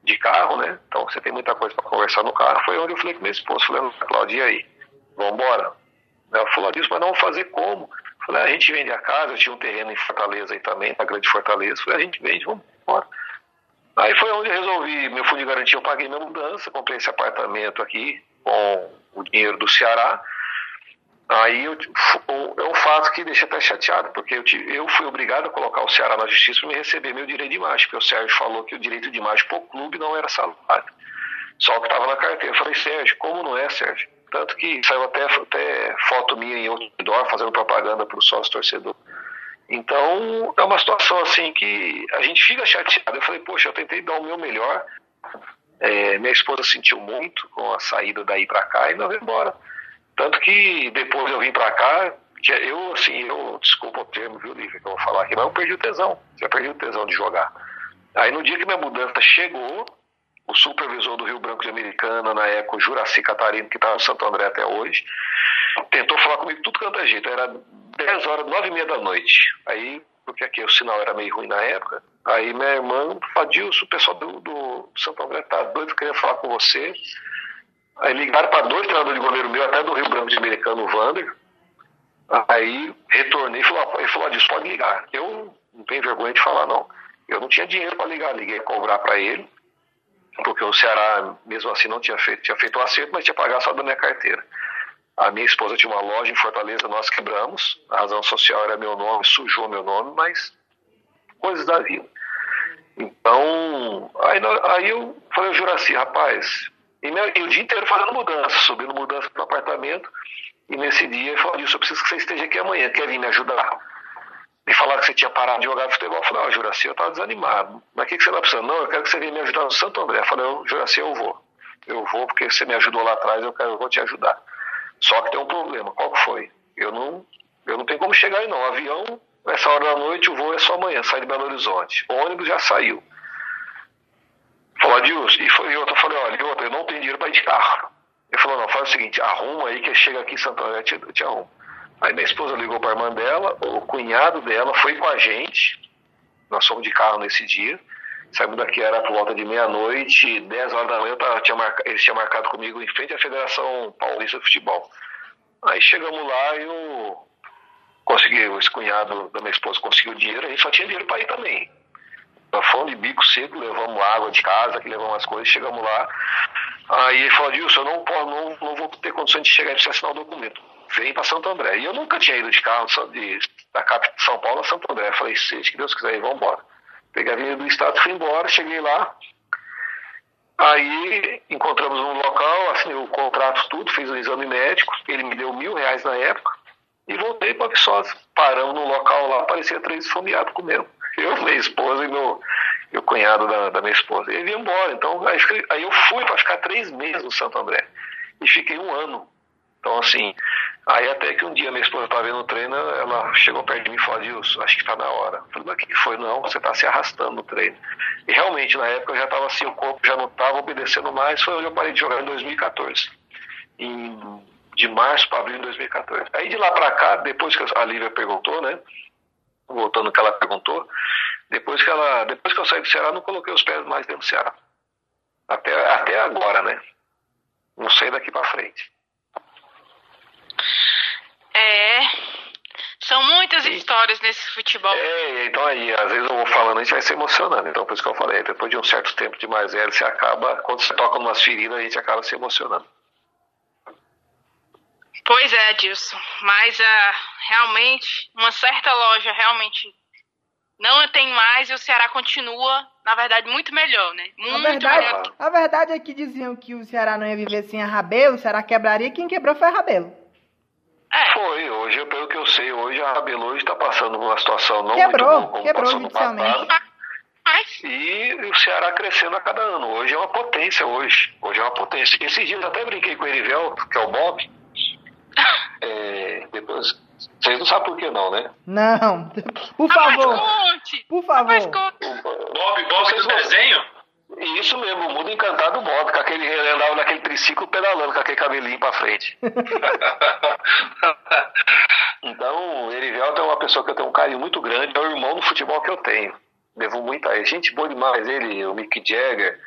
de carro, né? Então você tem muita coisa para conversar no carro. Foi onde eu falei com meu esposo, falei, Claudia, aí, vamos embora. Ela falou disso, mas não vou fazer como? Eu falei, ah, a gente vende a casa, eu tinha um terreno em Fortaleza aí também, na Grande Fortaleza. Eu falei, a gente vende, vamos embora. Aí foi onde eu resolvi, meu fundo de garantia, eu paguei minha mudança, comprei esse apartamento aqui com o dinheiro do Ceará. Aí eu, é um fato que deixa até chateado, porque eu, eu fui obrigado a colocar o Ceará na justiça para me receber meu direito de imagem, porque o Sérgio falou que o direito de imagem para o clube não era salário. Só que estava na carteira. Eu falei, Sérgio, como não é, Sérgio? Tanto que saiu até, até foto minha em outdoor fazendo propaganda para o sócio torcedor. Então, é uma situação assim que a gente fica chateado. Eu falei, poxa, eu tentei dar o meu melhor. É, minha esposa sentiu muito com a saída daí para cá e não veio embora. Tanto que depois eu vim para cá, eu, assim, eu, desculpa o termo, viu, Lívia, que eu vou falar aqui, mas eu perdi o tesão. Já perdi o tesão de jogar. Aí no dia que minha mudança chegou, o supervisor do Rio Branco de Americana, na época, o Juraci Catarino, que estava no Santo André até hoje, tentou falar comigo tudo quanto é jeito. Era 10 horas, 9 e meia da noite. Aí, porque aqui o sinal era meio ruim na época, aí minha irmã falou, Dilson, o pessoal do, do Santo André tá doido, queria falar com você. Aí ligaram para dois treinadores de goleiro meu, até do Rio Branco de Americano, o Vander. Aí retornei e falou, ele falou, Dilson, pode ligar. Eu não tenho vergonha de falar, não. Eu não tinha dinheiro para ligar, liguei cobrar para ele porque o Ceará, mesmo assim, não tinha feito, tinha feito o um acerto, mas tinha pagado só da minha carteira. A minha esposa tinha uma loja em Fortaleza, nós quebramos, a razão social era meu nome, sujou meu nome, mas coisas da vida. Então, aí, aí eu falei Juraci, rapaz, e, e, o dia inteiro fazendo mudança, subindo mudança para o apartamento, e nesse dia ele falou, eu preciso que você esteja aqui amanhã, quer vir me ajudar? me falaram que você tinha parado de jogar futebol. Eu falei, ó, Juraci, eu estava desanimado. Mas o que, que você está precisando? Não, eu quero que você venha me ajudar no Santo André. Eu falei, oh, Juraci, eu vou. Eu vou porque você me ajudou lá atrás, eu, quero, eu vou te ajudar. Só que tem um problema. Qual que foi? Eu não, eu não tenho como chegar aí não. O avião, nessa hora da noite, o voo é só amanhã, sai de Belo Horizonte. O ônibus já saiu. Falou, Adilson, e outra. Eu falei, olha, eu não tenho dinheiro para ir de carro. Ele falou, não, faz o seguinte, arruma aí que chega aqui em Santo André, te, te arrumo. Aí minha esposa ligou para a irmã dela, o cunhado dela foi com a gente. Nós fomos de carro nesse dia. Saímos daqui, era por volta de meia-noite, 10 horas da manhã, tava, tinha marca, eles tinham marcado comigo em frente à Federação Paulista de Futebol. Aí chegamos lá e o, consegui, esse cunhado da minha esposa conseguiu dinheiro, a gente só tinha dinheiro para ir também. Fomos de bico seco, levamos água de casa, que levamos as coisas, chegamos lá. Aí ele falou, Dilson, eu não, não, não vou ter condições de chegar e precisar assinar o documento vem para Santo André. E eu nunca tinha ido de carro de, da capital de São Paulo a Santo André. Falei, seja que Deus quiser, vamos embora. Peguei a Avenida do Estado, fui embora, cheguei lá. Aí encontramos um local, assinei o contrato, tudo, fiz o um exame médico. Ele me deu mil reais na época. E voltei para Viçosa. Paramos num local lá, parecia três esfomeados comendo. (laughs) Eu, minha esposa e meu, meu cunhado da, da minha esposa. Ele ia embora. Então, aí, aí eu fui para ficar três meses no Santo André. E fiquei um ano então, assim, aí até que um dia minha esposa estava vendo o treino, ela chegou perto de mim e falou, Dilson, acho que está na hora. Eu falei, mas o que foi? Não, você está se arrastando no treino. E realmente, na época, eu já estava assim, o corpo já não estava obedecendo mais, foi onde eu parei de jogar em 2014. Em, de março para abril de 2014. Aí de lá para cá, depois que a Lívia perguntou, né, voltando ao que ela perguntou, Depois que, ela, depois que eu saí do Ceará, não coloquei os pés mais dentro do Ceará. Até, até agora, né? Não sei daqui para frente. É. São muitas histórias nesse futebol. É, então aí, às vezes eu vou falando, a gente vai se emocionando. Então, por isso que eu falei, depois de um certo tempo de mais velho, você acaba, quando você toca umas feridas, a gente acaba se emocionando. Pois é, Dilson. Mas uh, realmente, uma certa loja realmente não tem mais e o Ceará continua, na verdade, muito melhor, né? Muito a verdade, melhor. A verdade é que diziam que o Ceará não ia viver sem a Rabelo, o Ceará quebraria, quem quebrou foi a Rabelo. É. Foi, hoje, pelo que eu sei, hoje a Rabelo hoje está passando uma situação não Quebrou, muito boa como quebrou no judicialmente. Mas, E o Ceará crescendo a cada ano. Hoje é uma potência, hoje. Hoje é uma potência. Esses dias eu até brinquei com o Erivel, que é o Bob. É, depois, vocês não sabem por que não, né? Não, (laughs) por Rapaz, favor, por Rapaz, favor. conte! Bob, Bob Vocês do vão- desenho? E isso mesmo, o mundo encantado do Bob, com aquele, ele andava naquele triciclo pedalando com aquele cabelinho pra frente. (laughs) Então, o Erivelto é uma pessoa que eu tenho um carinho muito grande, é o irmão do futebol que eu tenho. Devo muito a ele. Gente boa demais, ele, o Mick Jagger.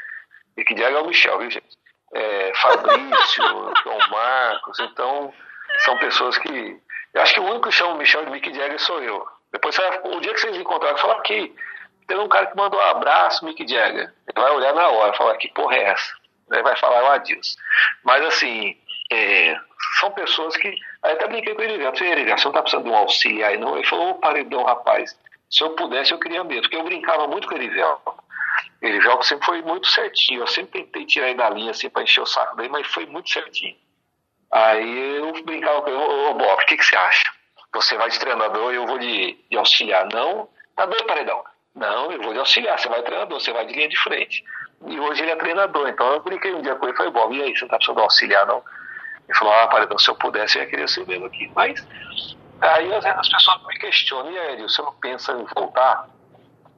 Mick Jagger é o Michel, viu, gente? É, Fabrício, (laughs) João Marcos, então são pessoas que. Eu acho que o único que chama o Michel de Mick Jagger sou eu. Depois, você o dia que vocês encontrarem, falar aqui. Teve um cara que mandou um abraço, Mick Jagger. Ele vai olhar na hora, falar que porra é essa? Aí vai falar o Adilson. Mas assim, é, são pessoas que. Aí até brinquei com ele. Falei, Erivelto, você não tá precisando de um auxílio aí, não? Ele falou, ô paredão, rapaz. Se eu pudesse, eu queria mesmo. Porque eu brincava muito com o Erivelto. Erivelto sempre foi muito certinho. Eu sempre tentei tirar ele da linha assim pra encher o saco dele, mas foi muito certinho. Aí eu brincava com ele, ô, Bob, o que, que você acha? Você vai de treinador e eu vou de, de auxiliar. Não? Tá doido, paredão? Não, eu vou de auxiliar. Você vai de treinador, você vai de linha de frente. E hoje ele é treinador. Então eu brinquei um dia com ele e falei, Bob, e aí, você não tá precisando de auxiliar, não? Ele falou, ah, paredão, se eu pudesse, eu ia querer ser mesmo aqui. Mas aí as, as pessoas me questionam, e aí, você não pensa em voltar?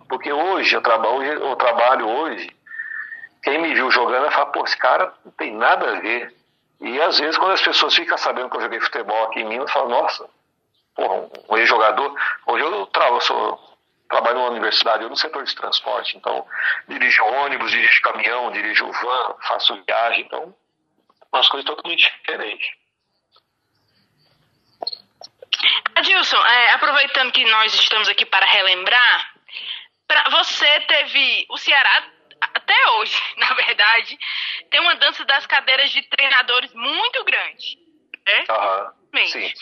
Porque hoje eu trabalho, eu trabalho hoje, quem me viu jogando vai falar, pô, esse cara não tem nada a ver. E às vezes quando as pessoas ficam sabendo que eu joguei futebol aqui em Minas, falam, nossa, porra, um, ex-jogador. Hoje eu, tra eu sou, trabalho numa universidade, eu no setor de transporte, então dirijo ônibus, dirijo caminhão, dirijo van, faço viagem, então umas coisas totalmente diferentes. Adilson, é, aproveitando que nós estamos aqui para relembrar, pra, você teve o Ceará até hoje, (laughs) na verdade, tem uma dança das cadeiras de treinadores muito grande. Né? Mente. sim.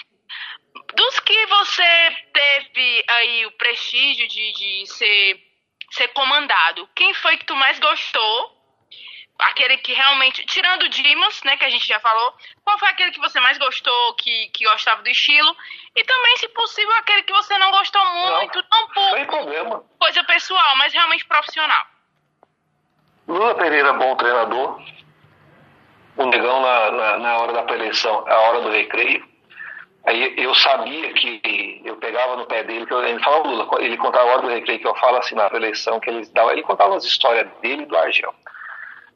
Dos que você teve aí o prestígio de, de ser, ser comandado, quem foi que tu mais gostou? Aquele que realmente, tirando o Dimas, né, que a gente já falou, qual foi aquele que você mais gostou, que, que gostava do estilo? E também, se possível, aquele que você não gostou muito, não, por Sem problema. coisa pessoal, mas realmente profissional. Lula Pereira, bom treinador. O negão na, na, na hora da preleção, a hora do recreio. Aí eu sabia que eu pegava no pé dele, que eu, ele falava, Lula, ele contava a hora do recreio, que eu falo assim na preleção, que ele dava, ele contava as histórias dele e do Argel.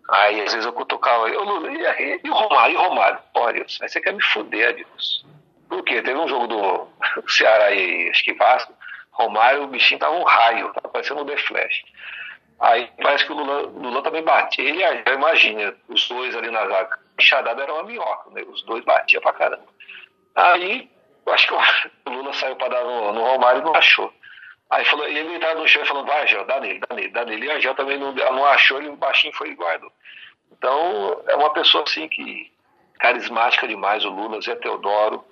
Aí às vezes eu cutucava, eu, Lula, e, e, e o Romário, e o Romário? Pô, Deus, aí você quer me fuder, Deus. Por quê? Teve um jogo do (laughs) Ceará e acho que Vasco, Romário, o bichinho tava um raio, tava parecendo um The Flash. Aí parece que o Lula, Lula também batia. Ele, eu imagina, os dois ali na zaga. Enxadada era uma minhoca, né? Os dois batiam pra caramba. Aí, acho que (laughs) o Lula saiu pra dar no, no Romário e não achou. Aí falou, ele estava no chão e falou, vai, Angel, dá nele, dá nele, dá nele. E o Angel também não, não achou, ele baixinho foi e guardou. Então, é uma pessoa assim que carismática demais, o Lula, Zé Teodoro,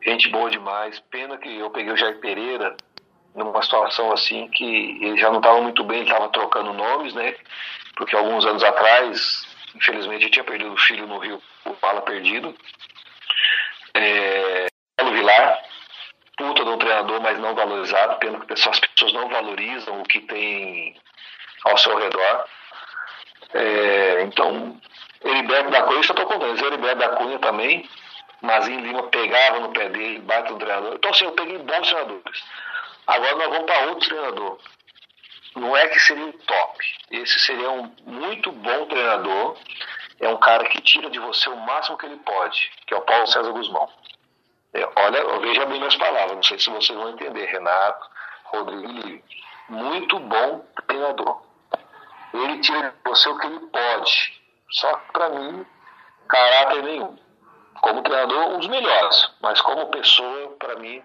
gente boa demais. Pena que eu peguei o Jair Pereira numa situação assim que ele já não estava muito bem, ele estava trocando nomes, né? Porque alguns anos atrás, infelizmente, eu tinha perdido o filho no Rio, o bala perdido. É, Paulo Vilar, puta de um treinador, mas não valorizado, pelo que as pessoas não valorizam o que tem ao seu redor. É, então, Heriberto da Cunha, eu estou contando, Heriberto da Cunha também, Mazinho Lima pegava no pé dele, bate no treinador. Então, assim, eu peguei bons treinadores. Agora nós vamos para outro treinador. Não é que seria um top. Esse seria um muito bom treinador. É um cara que tira de você o máximo que ele pode, que é o Paulo César Guzmão. É, olha, veja bem minhas palavras, não sei se vocês vão entender, Renato, Rodrigo muito bom treinador. Ele tira de você o que ele pode. Só que, para mim, caráter nenhum. Como treinador, um dos melhores. Mas como pessoa, para mim,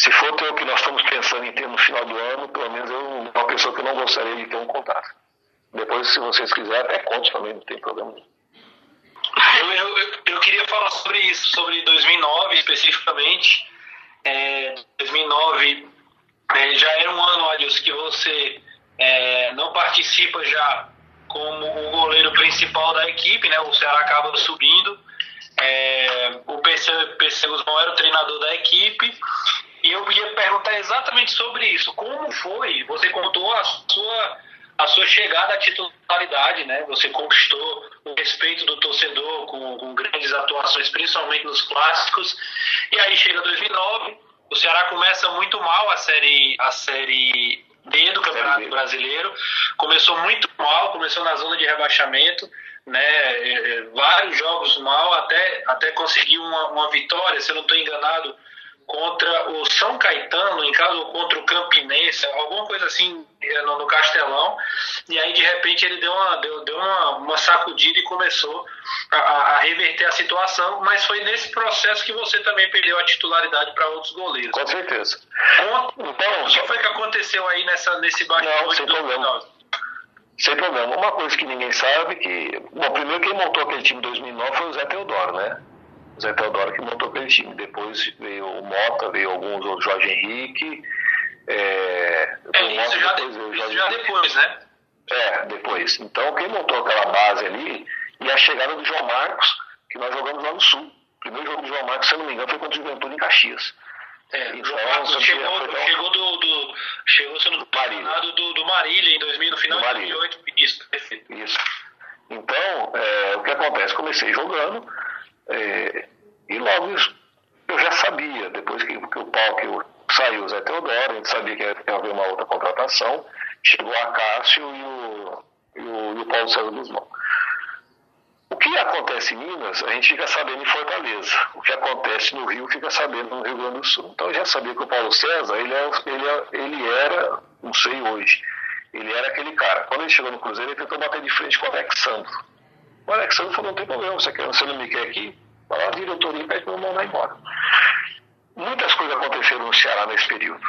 se for o que nós estamos pensando em ter no final do ano, pelo menos eu uma pessoa que eu não gostaria de ter um contato. Depois, se vocês quiserem, até conte também, não tem problema nenhum. Eu, eu, eu, queria falar sobre isso, sobre 2009 especificamente. É, 2009 é, já era um ano, Adilson, que você é, não participa já como o goleiro principal da equipe, né? O Ceará acaba subindo. É, o PC, PC Guzmão era o treinador da equipe. E eu queria perguntar exatamente sobre isso. Como foi? Você contou a sua, a sua chegada à titularidade, né? Você conquistou o respeito do torcedor com, com grandes atuações, principalmente nos clássicos. E aí chega 2009, o Ceará começa muito mal a série, a série D do Campeonato Brasileiro. Começou muito mal, começou na zona de rebaixamento, né? É, é, vários jogos mal, até, até conseguir uma, uma vitória, se eu não estou enganado, contra o São Caetano, em casa, ou contra o Campinense, alguma coisa assim é, no, no Castelão. E aí, de repente, ele deu uma, deu, deu uma, uma sacudida e começou a, a, reverter a situação. Mas foi nesse processo que você também perdeu a titularidade para outros goleiros. Com certeza. então, o que foi que aconteceu aí nessa, nesse bastidor sem problema. Sem problema. Uma coisa que ninguém sabe que. Bom, primeiro quem montou aquele time em 2009 foi o Zé Teodoro, né? Zé Teodoro que montou aquele time. Depois veio o Mota, veio alguns, o Jorge Henrique. É, é isso, Mota, já, depois, de, isso já depois, né? É, depois. Então, quem montou aquela base ali, e a chegada do João Marcos, que nós jogamos lá no Sul. O primeiro jogo do João Marcos, se eu não me engano, foi contra o Juventude em Caxias. É, então, chegou, chegou do, do, chegou sendo Marília. Do, do Marília em 2000, no final de 2008. Isso, perfeito. Isso. Então, é, o que acontece? Comecei jogando, é, e logo eu já sabia, depois que, que o Paulo saiu o Zé Teodoro, a gente sabia que ia haver uma outra contratação, chegou a Cássio e o, e o, e o Paulo César Guzmão. O que acontece em Minas, a gente fica sabendo em Fortaleza. O que acontece no Rio, fica sabendo no Rio Grande do Sul. Então eu já sabia que o Paulo César, ele, é, ele, é, ele era, não sei hoje, ele era aquele cara. Quando ele chegou no Cruzeiro, ele tentou bater de frente com o Alexandre. O Alexandre falou, não tem problema, você, quer, você não me quer aqui? Fala a diretoria pede para eu mandar embora. Muitas coisas aconteceram no Ceará nesse período.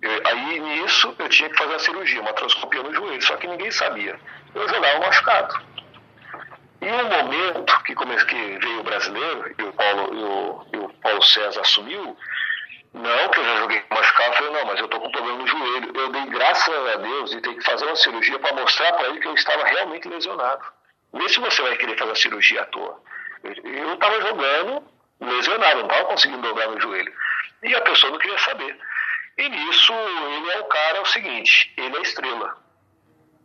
Eu, aí, nisso, eu tinha que fazer a cirurgia, uma transcopia no joelho, só que ninguém sabia. Eu jogava machucado. E um momento que, come, que veio o brasileiro e o, Paulo, e o, e o Paulo César assumiu, não, que eu já joguei machucado, eu falei, não, mas eu estou com problema no joelho. Eu dei graças a Deus de ter que fazer uma cirurgia para mostrar para ele que eu estava realmente lesionado. Vê se você vai querer fazer a cirurgia à toa. Eu estava jogando lesionado, não estava conseguindo dobrar meu joelho. E a pessoa não queria saber. E nisso, ele é o cara, é o seguinte, ele é estrela.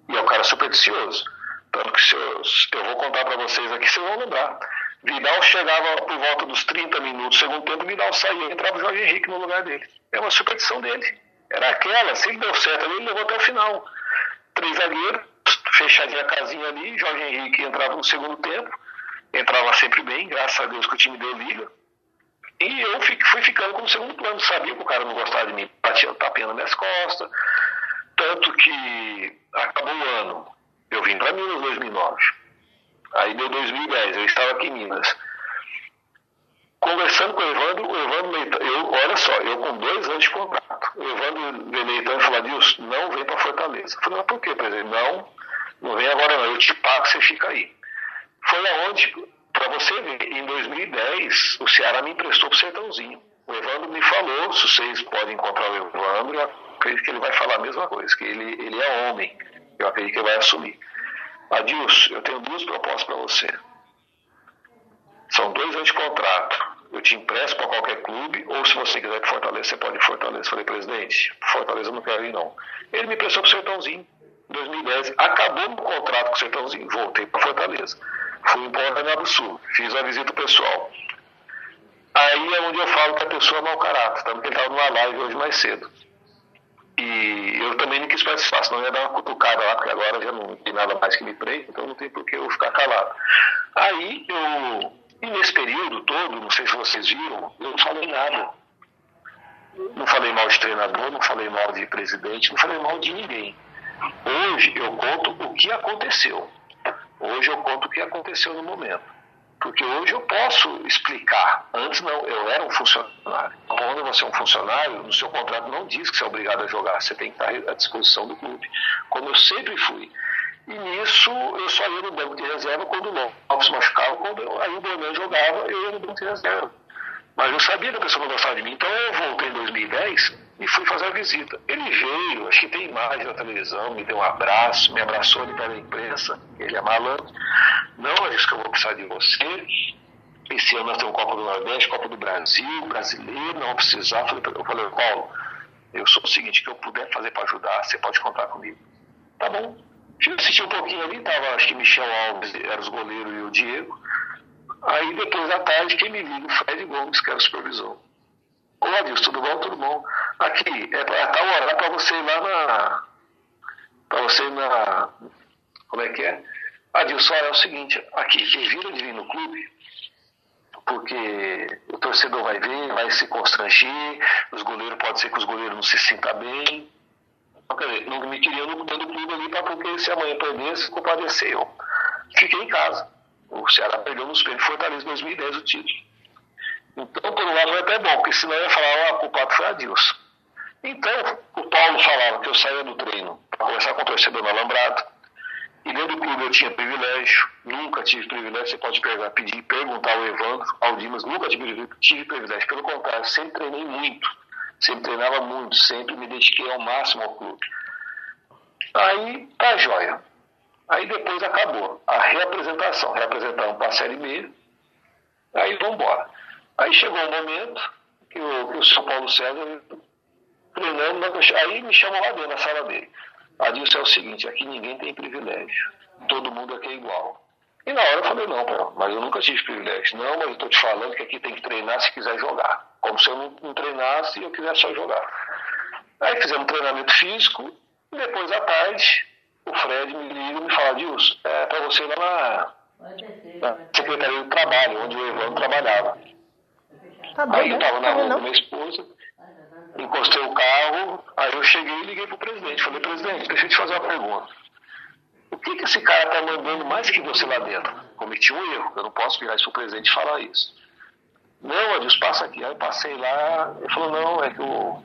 E é o cara supersticioso. Tanto que se eu, eu vou contar para vocês aqui, vocês vão lembrar. Vidal chegava por volta dos 30 minutos, segundo tempo, Vidal saía e entrava o Jorge Henrique no lugar dele. É uma superstição dele. Era aquela, se ele deu certo ele levou até o final. Três zagueiros, fechadinha a casinha ali, Jorge Henrique entrava no segundo tempo, entrava sempre bem, graças a Deus que o time deu liga. E eu fui ficando como segundo plano, sabia que o cara não gostava de mim, batia o tapinha nas minhas costas. Tanto que acabou o ano, eu vim para Minas em 2009. Aí deu 2010, eu estava aqui em Minas. Conversando com o Evandro, o Evandro Leitão, eu, olha só, eu com dois anos de contrato. O Evandro Leitão falou, Deus, não vem para Fortaleza. Eu falei, mas por quê, presidente? Não, não vem agora não, eu te pago, você fica aí. Foi aonde, para você ver, em 2010, o Ceará me emprestou pro Sertãozinho. O Evandro me falou, se vocês podem encontrar o Evandro, eu acredito que ele vai falar a mesma coisa, que ele, ele é homem. Eu acredito que ele vai assumir. Adilson, eu tenho duas propostas para você. São dois anos de contrato. Eu te empresto para qualquer clube, ou se você quiser que Fortaleza, você pode ir Fortaleza. Eu falei, presidente, Fortaleza eu não quero ir, não. Ele me emprestou para o Sertãozinho. 2010, acabou o contrato com o Sertãozinho, voltei para Fortaleza. Fui embora do Sul, fiz a visita pessoal. Aí é onde eu falo que a pessoa é mau caráter, tanto que ele estava numa live hoje mais cedo. E eu também não quis participar, senão ia dar uma cutucada lá, porque agora já não tem nada mais que me prende, então não tem por que eu ficar calado. Aí eu, e nesse período todo, não sei se vocês viram, eu não falei nada. Não falei mal de treinador, não falei mal de presidente, não falei mal de ninguém. Hoje eu conto o que aconteceu. Hoje eu conto o que aconteceu no momento. Porque hoje eu posso explicar. Antes não, eu era um funcionário. Quando você é um funcionário, no seu contrato não diz que você é obrigado a jogar. Você tem que estar à disposição do clube. Como eu sempre fui. E nisso eu só ia no banco de reserva quando o Lopes machucava, quando eu, aí o Bonan jogava, eu ia no banco de reserva. Mas eu sabia que a pessoa não gostava de mim. Então eu voltei em 2010 e fui fazer a visita. Ele veio, acho que tem imagem na televisão, me deu um abraço, me abraçou ali pela imprensa, ele é malandro. Não é isso que eu vou precisar de você. Esse ano nós temos Copa do Nordeste, Copa do Brasil, brasileiro, não precisar. Eu falei, eu falei, Paulo, eu sou o seguinte, que eu puder fazer para ajudar, você pode contar comigo. Tá bom. Eu assisti um pouquinho ali, tava, acho que Michel Alves era os goleiros e o Diego. Aí depois da tarde, quem me liga, o Fred Gomes, que era o supervisor. Ô Adilson, tudo bom? Tudo bom. Aqui, é pra tal hora, para você ir lá na. Para você ir na. Como é que é? Adilson, olha, é o seguinte, aqui, evita de vir no clube, porque o torcedor vai ver, vai se constranger, os goleiros, pode ser que os goleiros não se sintam bem. Então, quer dizer, não me queria no do clube ali para porque se amanhã perdesse, compadecer eu. Fiquei em casa. O Ceará perdeu nos prêmios Fortaleza 2010 o título. Então, por um lado, é até bom, porque senão ia falar, ah, o culpado foi Adilson. Então, o Paulo falava que eu saía do treino para conversar com o torcedor no Alambrado. E dentro do clube eu tinha privilégio, nunca tive privilégio. Você pode pegar, pedir, perguntar ao Evandro, ao Dimas, nunca tive, tive privilégio. Pelo contrário, sempre treinei muito, sempre treinava muito, sempre me dediquei ao máximo ao clube. Aí, tá joia. Aí depois acabou a reapresentação. Reapresentamos para a Série B. Aí vamos embora. Aí chegou um momento que o, que o São Paulo César treinando, aí me chamou lá dentro, na sala dele. Adilson é o seguinte, aqui ninguém tem privilégio. Todo mundo aqui é igual. E na hora eu falei, não, pô, mas eu nunca tive privilégio. Não, mas eu estou te falando que aqui tem que treinar se quiser jogar. Como se eu não, não treinasse e eu quisesse só jogar. Aí fizemos um treinamento físico, e depois à tarde, o Fred me liga e me fala, Dilson, é para você ir lá na, na Secretaria do Trabalho, onde o Evandro trabalhava. Tá aí eu estava na rua com minha esposa, encostei o carro, aí eu cheguei e liguei pro presidente. Falei, presidente, deixa eu te fazer uma pergunta. O que, que esse cara tá mandando mais que você lá dentro? Cometi um erro, eu não posso virar isso pro presidente e falar isso. Não, Adilson, passa aqui. Aí eu passei lá, ele falou, não, é que eu.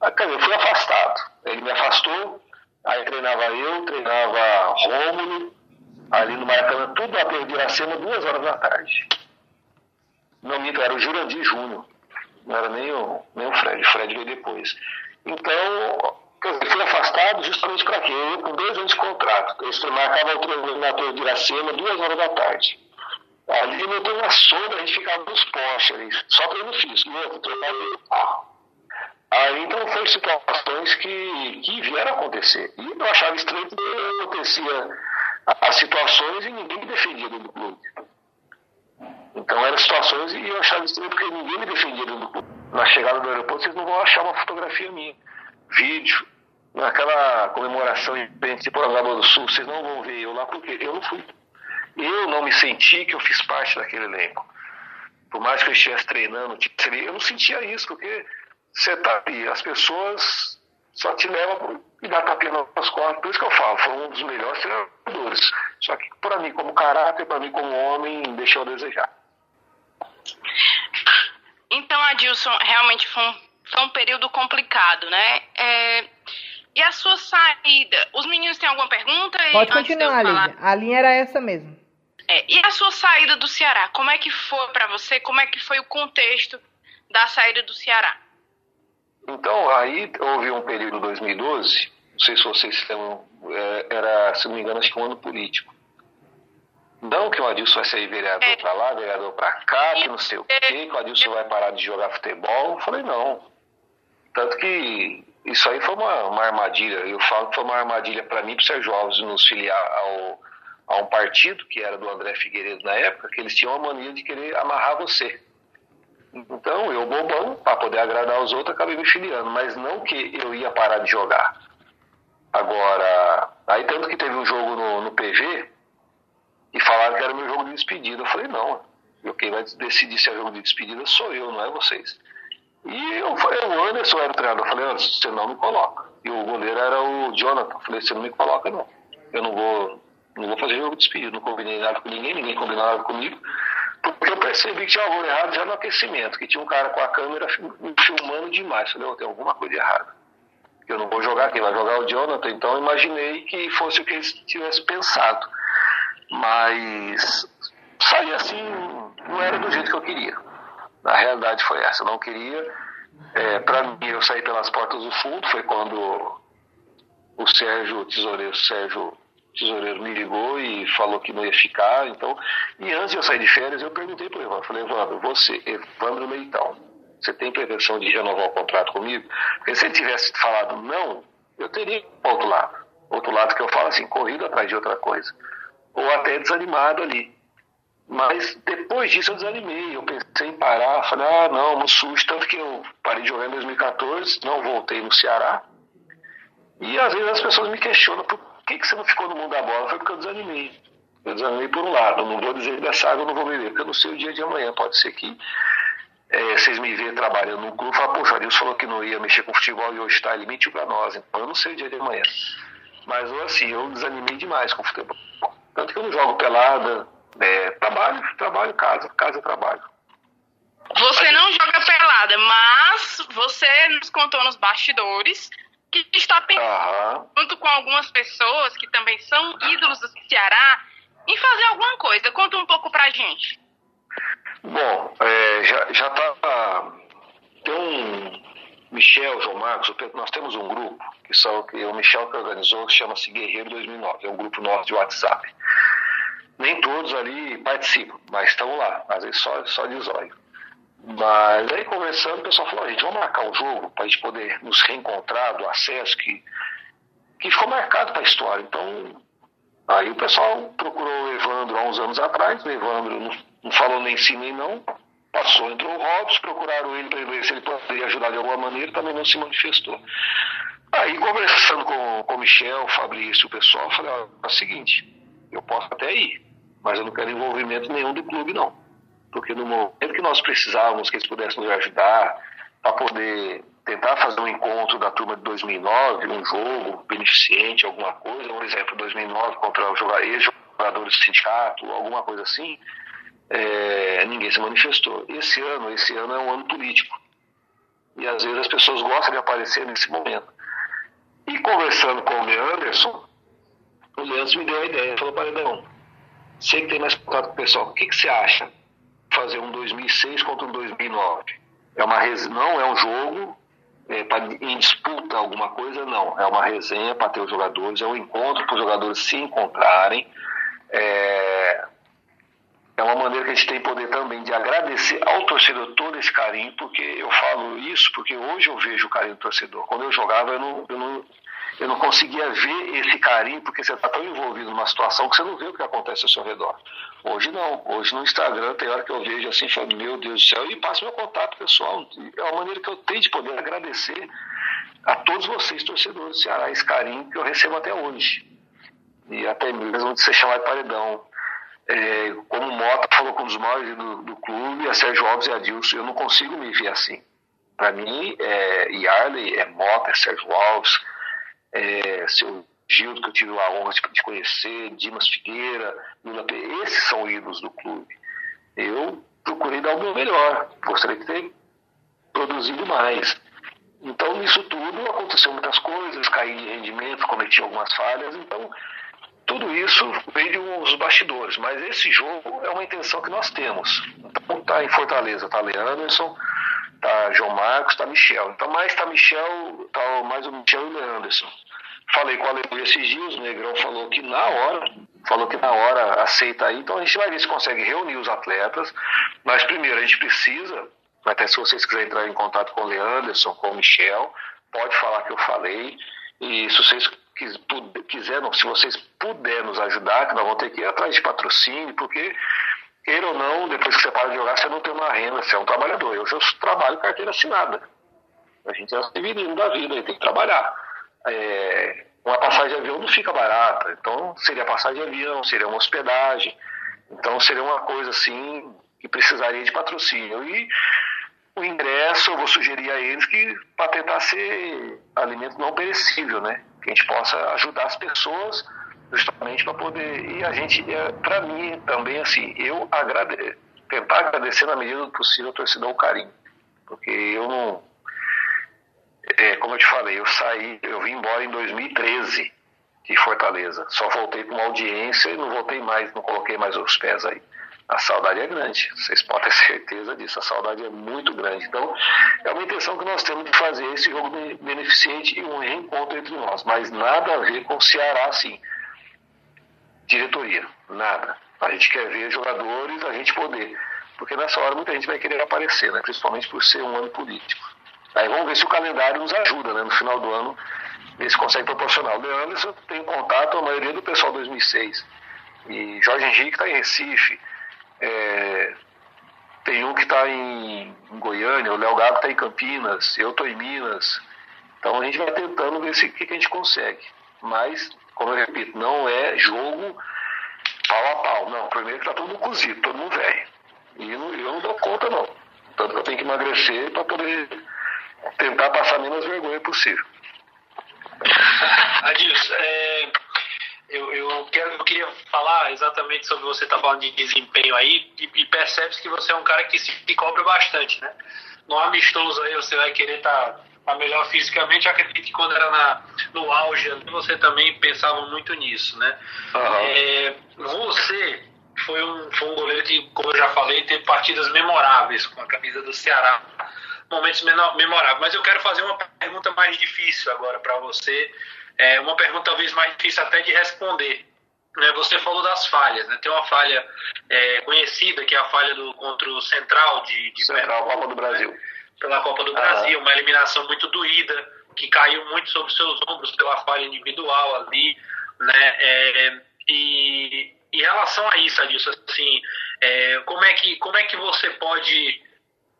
Aí, cara, eu fui afastado. Ele me afastou, aí treinava eu, treinava Rômulo, ali no Maracanã, tudo a perder cena duas horas da tarde. Não me era o Jurandir Júnior não era nem o, nem o Fred, o Fred veio depois. Então, quer dizer, fui afastado justamente para quê? Eu com dois anos de contrato. Eu marcava o treino na Torre de Iracema, duas horas da tarde. Ali eu tenho uma sombra, a gente ficava nos postes ali, só treino físico, né? treinava. Aí então foi situações que, que vieram acontecer. E eu achava estranho que acontecia as situações e ninguém me defendia do clube. Então eram situações e eu achava estranho porque ninguém me defendia Na chegada do aeroporto, vocês não vão achar uma fotografia minha. Vídeo, naquela comemoração em Lagoa do Sul, vocês não vão ver eu lá porque eu não fui. Eu não me senti que eu fiz parte daquele elenco. Por mais que eu estivesse treinando, eu não sentia isso, porque você tá aí, as pessoas só te levam e dá tapinha nas costas. Por isso que eu falo, foi um dos melhores treinadores. Só que para mim, como caráter, para mim, como homem, deixou a desejar. Então, Adilson, realmente foi um, foi um período complicado, né? É, e a sua saída? Os meninos têm alguma pergunta? Pode continuar, Lívia. A linha era essa mesmo. É, e a sua saída do Ceará? Como é que foi para você? Como é que foi o contexto da saída do Ceará? Então, aí houve um período em 2012, não sei se vocês se lembram, é, era, se não me engano, acho que um ano político. Não que o Adilson vai ser vereador para lá, vereador para cá, que não sei o quê, que o Adilson vai parar de jogar futebol. Eu falei, não. Tanto que isso aí foi uma, uma armadilha. Eu falo que foi uma armadilha para mim, para o Sérgio Alves nos filiar ao, a um partido, que era do André Figueiredo na época, que eles tinham a mania de querer amarrar você. Então, eu bobão, para poder agradar os outros, acabei me filiando. Mas não que eu ia parar de jogar. Agora, aí tanto que teve um jogo no, no PV, e falaram que era meu jogo de despedida. Eu falei, não, eu quem vai decidir se é jogo de despedida sou eu, não é vocês. E eu falei, o Anderson era o treinador. Eu falei, Anderson, você não me coloca. E o goleiro era o Jonathan. Eu falei, você não me coloca, não. Eu não vou, não vou fazer jogo de despedido. Não combinei nada com ninguém, ninguém combinou nada comigo. Percebi que tinha algo errado já no aquecimento, que tinha um cara com a câmera me filmando demais. Falei, oh, tem alguma coisa errada. Eu não vou jogar, quem vai jogar é o Jonathan. Então imaginei que fosse o que eles tivessem pensado. Mas sair assim não era do jeito que eu queria. Na realidade foi essa. Eu não queria. É, para mim, eu saí pelas portas do fundo. Foi quando o Sérgio, o tesoureiro Sérgio tesoureiro me ligou e falou que não ia ficar. Então, e antes de eu sair de férias, eu perguntei para o Evandro, falei, Evandro, você, Evandro Leitão, você tem pretensão de renovar o contrato comigo? Porque se ele tivesse falado não, eu teria outro lado. Outro lado que eu falo assim, corrido atrás de outra coisa. Ou até desanimado ali. Mas depois disso eu desanimei, eu pensei em parar, falei, ah, não, no susto, tanto que eu parei de jogar em 2014, não voltei no Ceará. E às vezes as pessoas me questionam, por que, que você não ficou no mundo da bola? Foi porque eu desanimei. Eu desanimei por um lado, não vou dizer dessa água eu não vou beber, porque eu não sei o dia de amanhã, pode ser que é, vocês me verem trabalhando no clube e falar, poxa, o Adilson falou que não ia mexer com futebol e hoje está, ele mentiu para nós, então eu não sei o dia de amanhã. Mas assim, eu desanimei demais com o futebol. Tanto que eu não jogo pelada, é, trabalho, trabalho, casa, casa, trabalho. Você não joga pelada, mas você nos contou nos bastidores que está pensando, uhum. junto com algumas pessoas que também são ídolos do Ceará, em fazer alguma coisa. Conta um pouco pra gente. Bom, é, já, já tá. Tem um Michel, João Marcos, nós temos um grupo, que são que o Michel que organizou, que chama-se Guerreiro 2009, é um grupo nosso de WhatsApp. Nem todos ali participam, mas estão lá, às vezes só, só de zóio. Mas aí conversando, o pessoal falou, gente, vamos marcar um jogo para a gente poder nos reencontrar do acesso que, que ficou marcado para a história. Então, aí o pessoal procurou o Evandro há uns anos atrás, o Evandro não, não falou nem sim nem não, passou, entrou o Robson, procuraram ele para ver se ele poderia ajudar de alguma maneira, também não se manifestou. Aí conversando com, com o Michel, o Fabrício, o pessoal, eu falei, é o seguinte, eu posso até ir, mas eu não quero envolvimento nenhum do clube não porque no momento que nós precisávamos que eles pudessem nos ajudar para poder tentar fazer um encontro da turma de 2009, um jogo beneficente, alguma coisa, um exemplo, 2009 contra os jogadores do sindicato, alguma coisa assim, é, ninguém se manifestou. Esse ano, esse ano é um ano político. E às vezes as pessoas gostam de aparecer nesse momento. E conversando com o Leanderson, o Leandro me deu a ideia, falou, Paredão, sei que tem mais contato com o pessoal, o que, que você acha? Fazer um 2006 contra um 2009. É uma não é um jogo é, pra, em disputa alguma coisa, não. É uma resenha para ter os jogadores, é um encontro para os jogadores se encontrarem. É, é uma maneira que a gente tem poder também de agradecer ao torcedor todo esse carinho, porque eu falo isso porque hoje eu vejo o carinho do torcedor. Quando eu jogava, eu não, eu não, eu não conseguia ver esse carinho, porque você está tão envolvido numa situação que você não vê o que acontece ao seu redor. Hoje não. Hoje no Instagram tem hora que eu vejo assim, falo, meu Deus do céu, e passo meu contato pessoal. É uma maneira que eu tenho de poder agradecer a todos vocês, torcedores do Ceará, esse carinho que eu recebo até hoje. E até mesmo de ser chamado de paredão. É, como o Mota falou com dos maiores do, do clube, a Sérgio Alves e a Dilson, eu não consigo me ver assim. Para mim, é Yarley, é Mota, é Sérgio Alves, é, seu Gildo, que eu tive a honra de conhecer, Dimas Figueira, Lula P. Esses são ídolos do clube. Eu procurei dar o meu melhor, gostaria de ter produzido mais. Então, nisso tudo, aconteceu muitas coisas, caí de rendimento, cometi algumas falhas, então tudo isso veio uns bastidores, mas esse jogo é uma intenção que nós temos. Então, tá em Fortaleza, tá Leanderson, tá João Marcos, tá Michel. Então, mais tá Michel, tá mais o Michel e o Leanderson. Falei com a Aleluia esses dias, o Negrão falou que na hora, falou que na hora aceita aí, então a gente vai ver se consegue reunir os atletas, mas primeiro a gente precisa, até se vocês quiserem entrar em contato com o Leanderson, com o Michel, pode falar que eu falei, e se vocês quiserem, se vocês puderem nos ajudar, que nós vamos ter que ir atrás de patrocínio, porque queira ou não, depois que você para de jogar, você não tem uma renda, você é um trabalhador. Eu já trabalho carteira assinada. A gente é civiliano da vida, tem que trabalhar é, uma passagem de avião não fica barata. Então, seria passagem de avião, seria uma hospedagem. Então, seria uma coisa assim que precisaria de patrocínio. E o ingresso, eu vou sugerir a eles que para tentar ser alimento não perecível, né? Que a gente possa ajudar as pessoas justamente para poder. E a gente, é, para mim também, assim, eu agrade... tentar agradecer na medida do possível a torcida o carinho. Porque eu não. É, como eu te falei, eu saí, eu vim embora em 2013 de Fortaleza. Só voltei com uma audiência e não voltei mais, não coloquei mais os pés aí a saudade é grande. Vocês podem ter (laughs) certeza disso. A saudade é muito grande. Então, é uma intenção que nós temos de fazer esse jogo beneficente e um reencontro entre nós. Mas nada a ver com o Ceará, assim. Diretoria, nada. A gente quer ver jogadores, a gente poder. Porque nessa hora muita gente vai querer aparecer, né? principalmente por ser um ano político. Aí vamos ver se o calendário nos ajuda, né? No final do ano, ver se consegue proporcionar. O Leandro, tenho contato, a maioria do pessoal 2006. E Jorge Henrique está em Recife. É, tem um que está em, em, Goiânia, o Léo Gago está em Campinas, eu estou em Minas. Então a gente vai tentando ver o que, que a gente consegue. Mas, como eu repito, não é jogo pau a pau. Não, primeiro que está todo mundo cozido, todo mundo velho. E eu, não dou conta, não. Tanto que eu tenho que emagrecer para poder tentar passar menos vergonha possível. (laughs) Adilson, é, eu, eu, quero, eu queria falar exatamente sobre você estar tá falando de desempenho aí e, e percebe que você é um cara que se cobra bastante, né? No amistoso aí você vai querer estar tá, melhor fisicamente. Eu acredito que quando era na, no auge você também pensava muito nisso, né? Uhum. É, você foi um, foi um goleiro que, como eu já falei, teve partidas memoráveis com a camisa do Ceará. Momentos memoráveis. Mas eu quero fazer uma pergunta mais difícil agora para você é uma pergunta talvez mais difícil até de responder. Né? Você falou das falhas, né? Tem uma falha é, conhecida que é a falha do contra o Central de, de Central Copa do Brasil. Pela Copa do Brasil, uma eliminação muito doída que caiu muito sobre seus ombros pela falha individual ali, né? É, e em relação a isso, Adilson, assim, é, como é que como é que você pode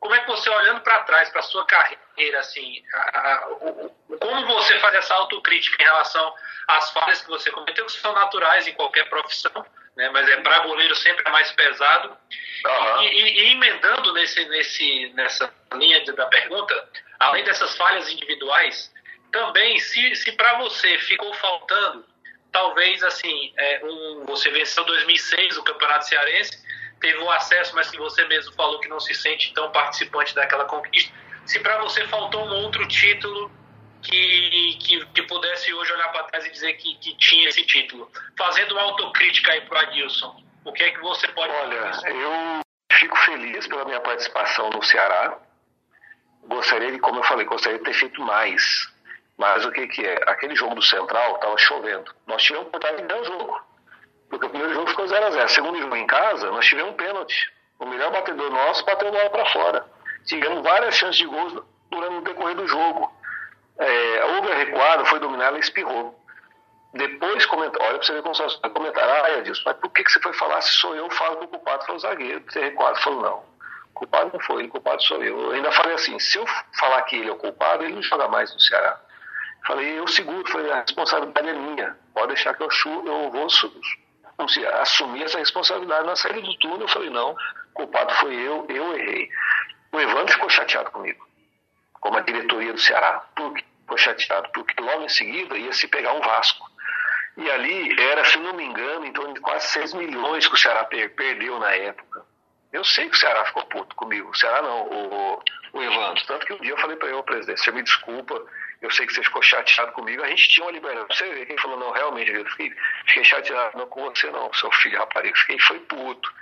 como é que você, olhando para trás, para sua carreira, assim, a, a, o, como você faz essa autocrítica em relação às falhas que você cometeu, que são naturais em qualquer profissão, né, mas é para goleiro sempre é mais pesado. Uhum. E, e, e, emendando nesse, nesse, nessa linha de, da pergunta, além dessas falhas individuais, também, se, se para você ficou faltando, talvez, assim, é, um, você venceu 2006 o Campeonato Cearense, teve o acesso, mas que você mesmo falou que não se sente tão participante daquela conquista. Se para você faltou um outro título que, que, que pudesse hoje olhar para trás e dizer que, que tinha esse título, fazendo uma autocrítica aí para Adilson, o que é que você pode Olha, eu fico feliz pela minha participação no Ceará. Gostaria de, como eu falei, gostaria de ter feito mais. Mas o que, que é? Aquele jogo do Central estava chovendo. Nós tivemos oportunidade de dar o jogo. Porque o primeiro jogo ficou 0x0. Segundo jogo em casa, nós tivemos um pênalti. O melhor batedor nosso bateu bola para fora. Tivemos várias chances de gols durante o decorrer do jogo. É, houve a recuada, foi dominada e espirrou. Depois, olha para você ver como você vai comentar. Ah, Edilson, mas por que, que você foi falar se sou eu, falo que o culpado foi o zagueiro? Ter recuado, falou, não. O culpado não foi, o culpado sou eu. Eu ainda falei assim, se eu falar que ele é o culpado, ele não joga mais no Ceará. Falei, eu seguro, falei, a responsabilidade é minha. Pode deixar que eu, eu vou assumir essa responsabilidade. Na saída do túnel, eu falei, não, culpado foi eu, eu errei. O Evandro ficou chateado comigo, como a diretoria do Ceará. Por que ficou chateado? Porque logo em seguida ia se pegar um Vasco. E ali era, se não me engano, em torno de quase 6 milhões que o Ceará perdeu na época. Eu sei que o Ceará ficou puto comigo. O Ceará não, o, o Evandro. Tanto que um dia eu falei para ele, presidente, você me desculpa, eu sei que você ficou chateado comigo. A gente tinha uma liberdade. Você vê, quem falou, não, realmente, eu fiquei, fiquei chateado. Não com você, não, seu filho, rapariga. Fiquei, foi puto.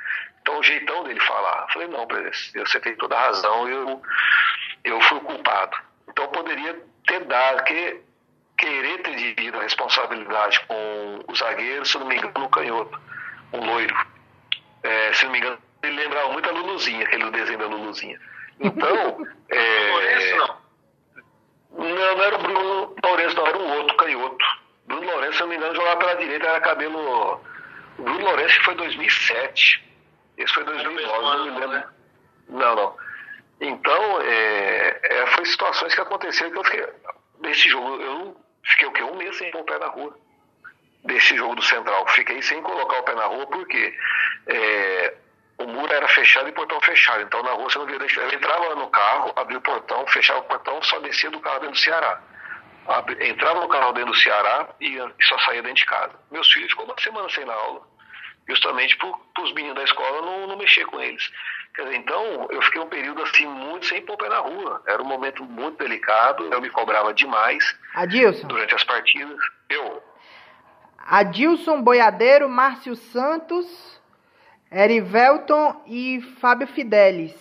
Então, o jeitão dele falar. Eu falei, não, presidente, você tem toda a razão. Eu, eu fui o culpado. Então, poderia ter dado, que, querer ter dividido a responsabilidade com o zagueiro, se não me engano, no canhoto, um loiro. É, se não me engano, ele lembrava muito a Luluzinha, aquele desenho da Luluzinha. Então. (laughs) é, não. Não, não era o Bruno Lourenço, não, era um outro canhoto. Bruno Lourenço, se não me engano, jogava pela direita, era cabelo. O Bruno Lourenço foi 2007. Esse foi 2009, não me lembro. Né? Não, não. Então, é, é, foi situações que aconteceram que eu fiquei. Nesse jogo, eu fiquei o quê? Um mês sem pôr o pé na rua. Desse jogo do Central. Fiquei sem colocar o pé na rua porque é, o muro era fechado e portão fechado. Então na rua você não via deixar. Eu entrava no carro, abria o portão, fechava o portão, só descia do carro dentro do Ceará. Entrava no carro dentro do Ceará e só saía dentro de casa. Meus filhos ficou uma semana sem na aula, justamente para os meninos da escola não, não mexer com eles. Quer dizer, então eu fiquei um período assim muito sem pôr pé na rua. Era um momento muito delicado, eu me cobrava demais. Adilson. Durante as partidas. Eu. Adilson Boiadeiro, Márcio Santos, Erivelton e Fábio Fidelis.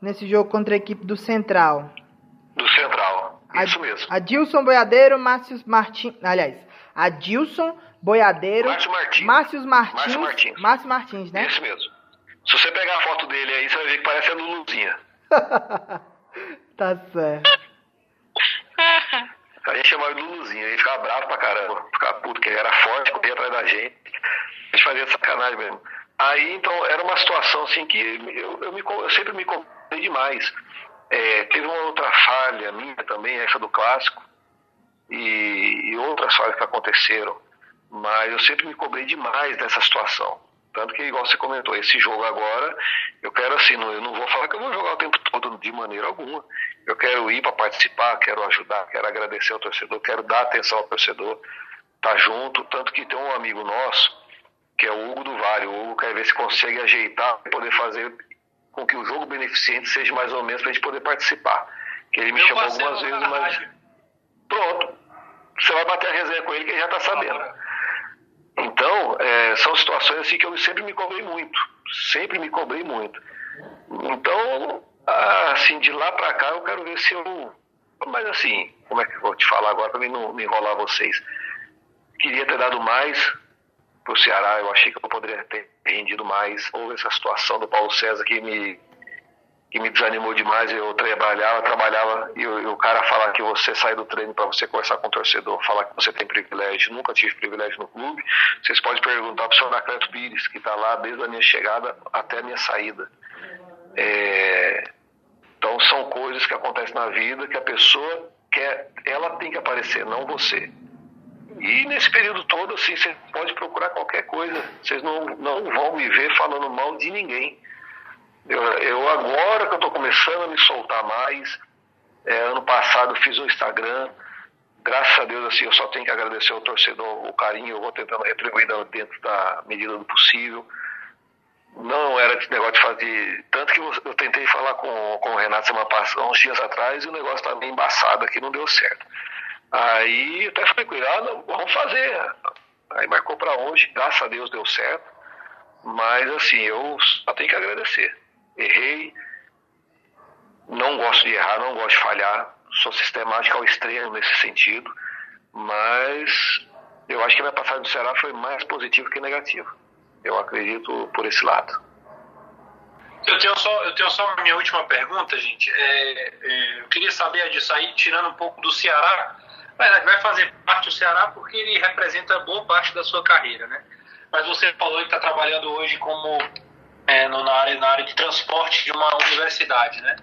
Nesse jogo contra a equipe do Central. Do Central. Isso mesmo. Adilson Boiadeiro, Márcio Martins. Aliás, Adilson Boiadeiro. Márcio Martins. Márcio Martins. Márcio Martins. Márcio Martins, né? Isso mesmo. Se você pegar a foto dele aí, você vai ver que parece a Luluzinha. (laughs) tá certo. A gente chamava de Luluzinha, ele ficava bravo pra caramba, ficava puto, que ele era forte, corria atrás da gente. A gente fazia sacanagem mesmo. Aí, então, era uma situação assim que eu, eu, me, eu sempre me cobrei demais. É, teve uma outra falha minha também, essa do clássico, e, e, outras falhas que aconteceram, mas eu sempre me cobrei demais dessa situação. Tanto que, igual você comentou, esse jogo agora, eu quero assim, não, eu não vou falar que eu vou jogar o tempo todo de maneira alguma. Eu quero ir para participar, quero ajudar, quero agradecer ao torcedor, quero dar atenção ao torcedor, tá junto. Tanto que tem um amigo nosso, que é o Hugo do Vale. O Hugo quer ver se consegue ajeitar poder fazer com que o jogo beneficente seja mais ou menos para a gente poder participar. Que ele me eu chamou algumas vezes, mas. Pronto. Você vai bater a resenha com ele que ele já está sabendo. Então, é, são situações assim que eu sempre me cobrei muito. Sempre me cobrei muito. Então, assim, de lá para cá eu quero ver se eu. Mas assim, como é que eu vou te falar agora para não me enrolar vocês? Queria ter dado mais pro Ceará, eu achei que eu poderia ter rendido mais. Houve essa situação do Paulo César que me que me desanimou demais. Eu trabalhava, trabalhava, e, e o cara falar que você sai do treino para você conversar com o torcedor, falar que você tem privilégio. Nunca tive privilégio no clube. Vocês podem perguntar para o senhor Anacleto Pires, que está lá desde a minha chegada até a minha saída. É... Então são coisas que acontecem na vida que a pessoa quer, ela tem que aparecer, não você. E nesse período todo, assim, você pode procurar qualquer coisa. Vocês não, não vão me ver falando mal de ninguém. Eu, eu agora que eu estou começando a me soltar mais, é, ano passado fiz um Instagram, graças a Deus assim, eu só tenho que agradecer ao torcedor o carinho, eu vou tentando retribuir dentro da medida do possível. Não era esse negócio de fazer. Tanto que eu tentei falar com, com o Renato semana passada, uns dias atrás, e o negócio estava meio embaçado aqui, não deu certo. Aí até falei ele, ah, vamos fazer. Aí marcou para hoje, graças a Deus deu certo. Mas assim, eu só tenho que agradecer errei, não gosto de errar, não gosto de falhar, sou sistemático ao extremo nesse sentido, mas eu acho que a minha passagem do Ceará foi mais positiva que negativa. Eu acredito por esse lado. Eu tenho só, eu tenho só minha última pergunta, gente. É, é, eu queria saber disso aí, tirando um pouco do Ceará. Vai fazer parte do Ceará porque ele representa boa parte da sua carreira, né? Mas você falou que está trabalhando hoje como é, no, na, área, na área de transporte de uma universidade, né?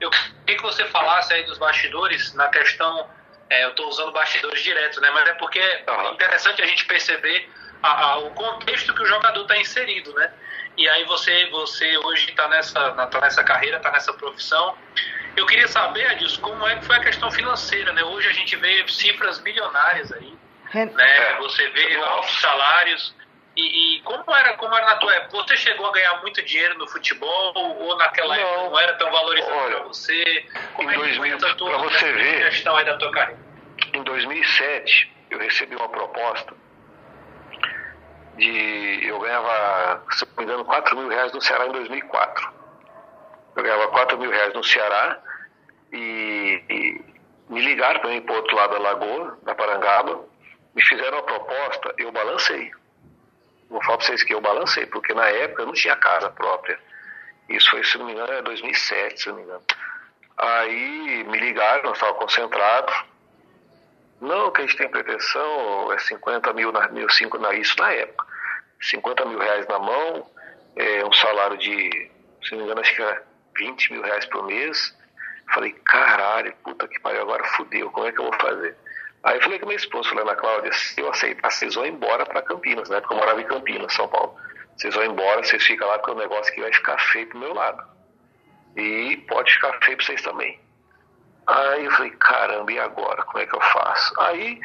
Eu queria que você falasse aí dos bastidores na questão, é, eu estou usando bastidores diretos, né? Mas é porque é interessante a gente perceber a, a, o contexto que o jogador está inserido, né? E aí você, você hoje está nessa, tá nessa carreira, está nessa profissão. Eu queria saber, Adilson, como é que foi a questão financeira, né? Hoje a gente vê cifras milionárias aí, né? Você vê altos salários. E, e, como era como era na tua época? Você chegou a ganhar muito dinheiro no futebol ou naquela não, época não era tão valorizado para você? Como em é 2000, que foi você ver, questão aí da tua carreira? Em 2007 eu recebi uma proposta de eu ganhava, se não me engano, 4 mil reais no Ceará em 2004. Eu ganhava 4 mil reais no Ceará e, e me ligaram para ir para o outro lado da lagoa, da Parangaba, me fizeram a proposta, eu balancei Vou falar para vocês que eu balancei, porque na época eu não tinha casa própria. Isso foi, se não me engano, é 2007, se não me engano. Aí me ligaram, nós estávamos concentrados. Não, que a gente tem pretensão, é 50 mil, na, mil cinco, na, isso na época. 50 mil reais na mão, é, um salário de, se não me engano, acho que era 20 mil reais por mês. Falei, caralho, puta que pariu, agora fudeu, como é que eu vou fazer? Aí eu falei com minha esposa, falei, Ana Cláudia, se eu aceitasse, vocês vão embora para Campinas, né? Porque eu morava em Campinas, São Paulo. Vocês vão embora, vocês ficam lá porque o negócio aqui vai ficar feio pro meu lado. E pode ficar feio pra vocês também. Aí eu falei, caramba, e agora? Como é que eu faço? Aí,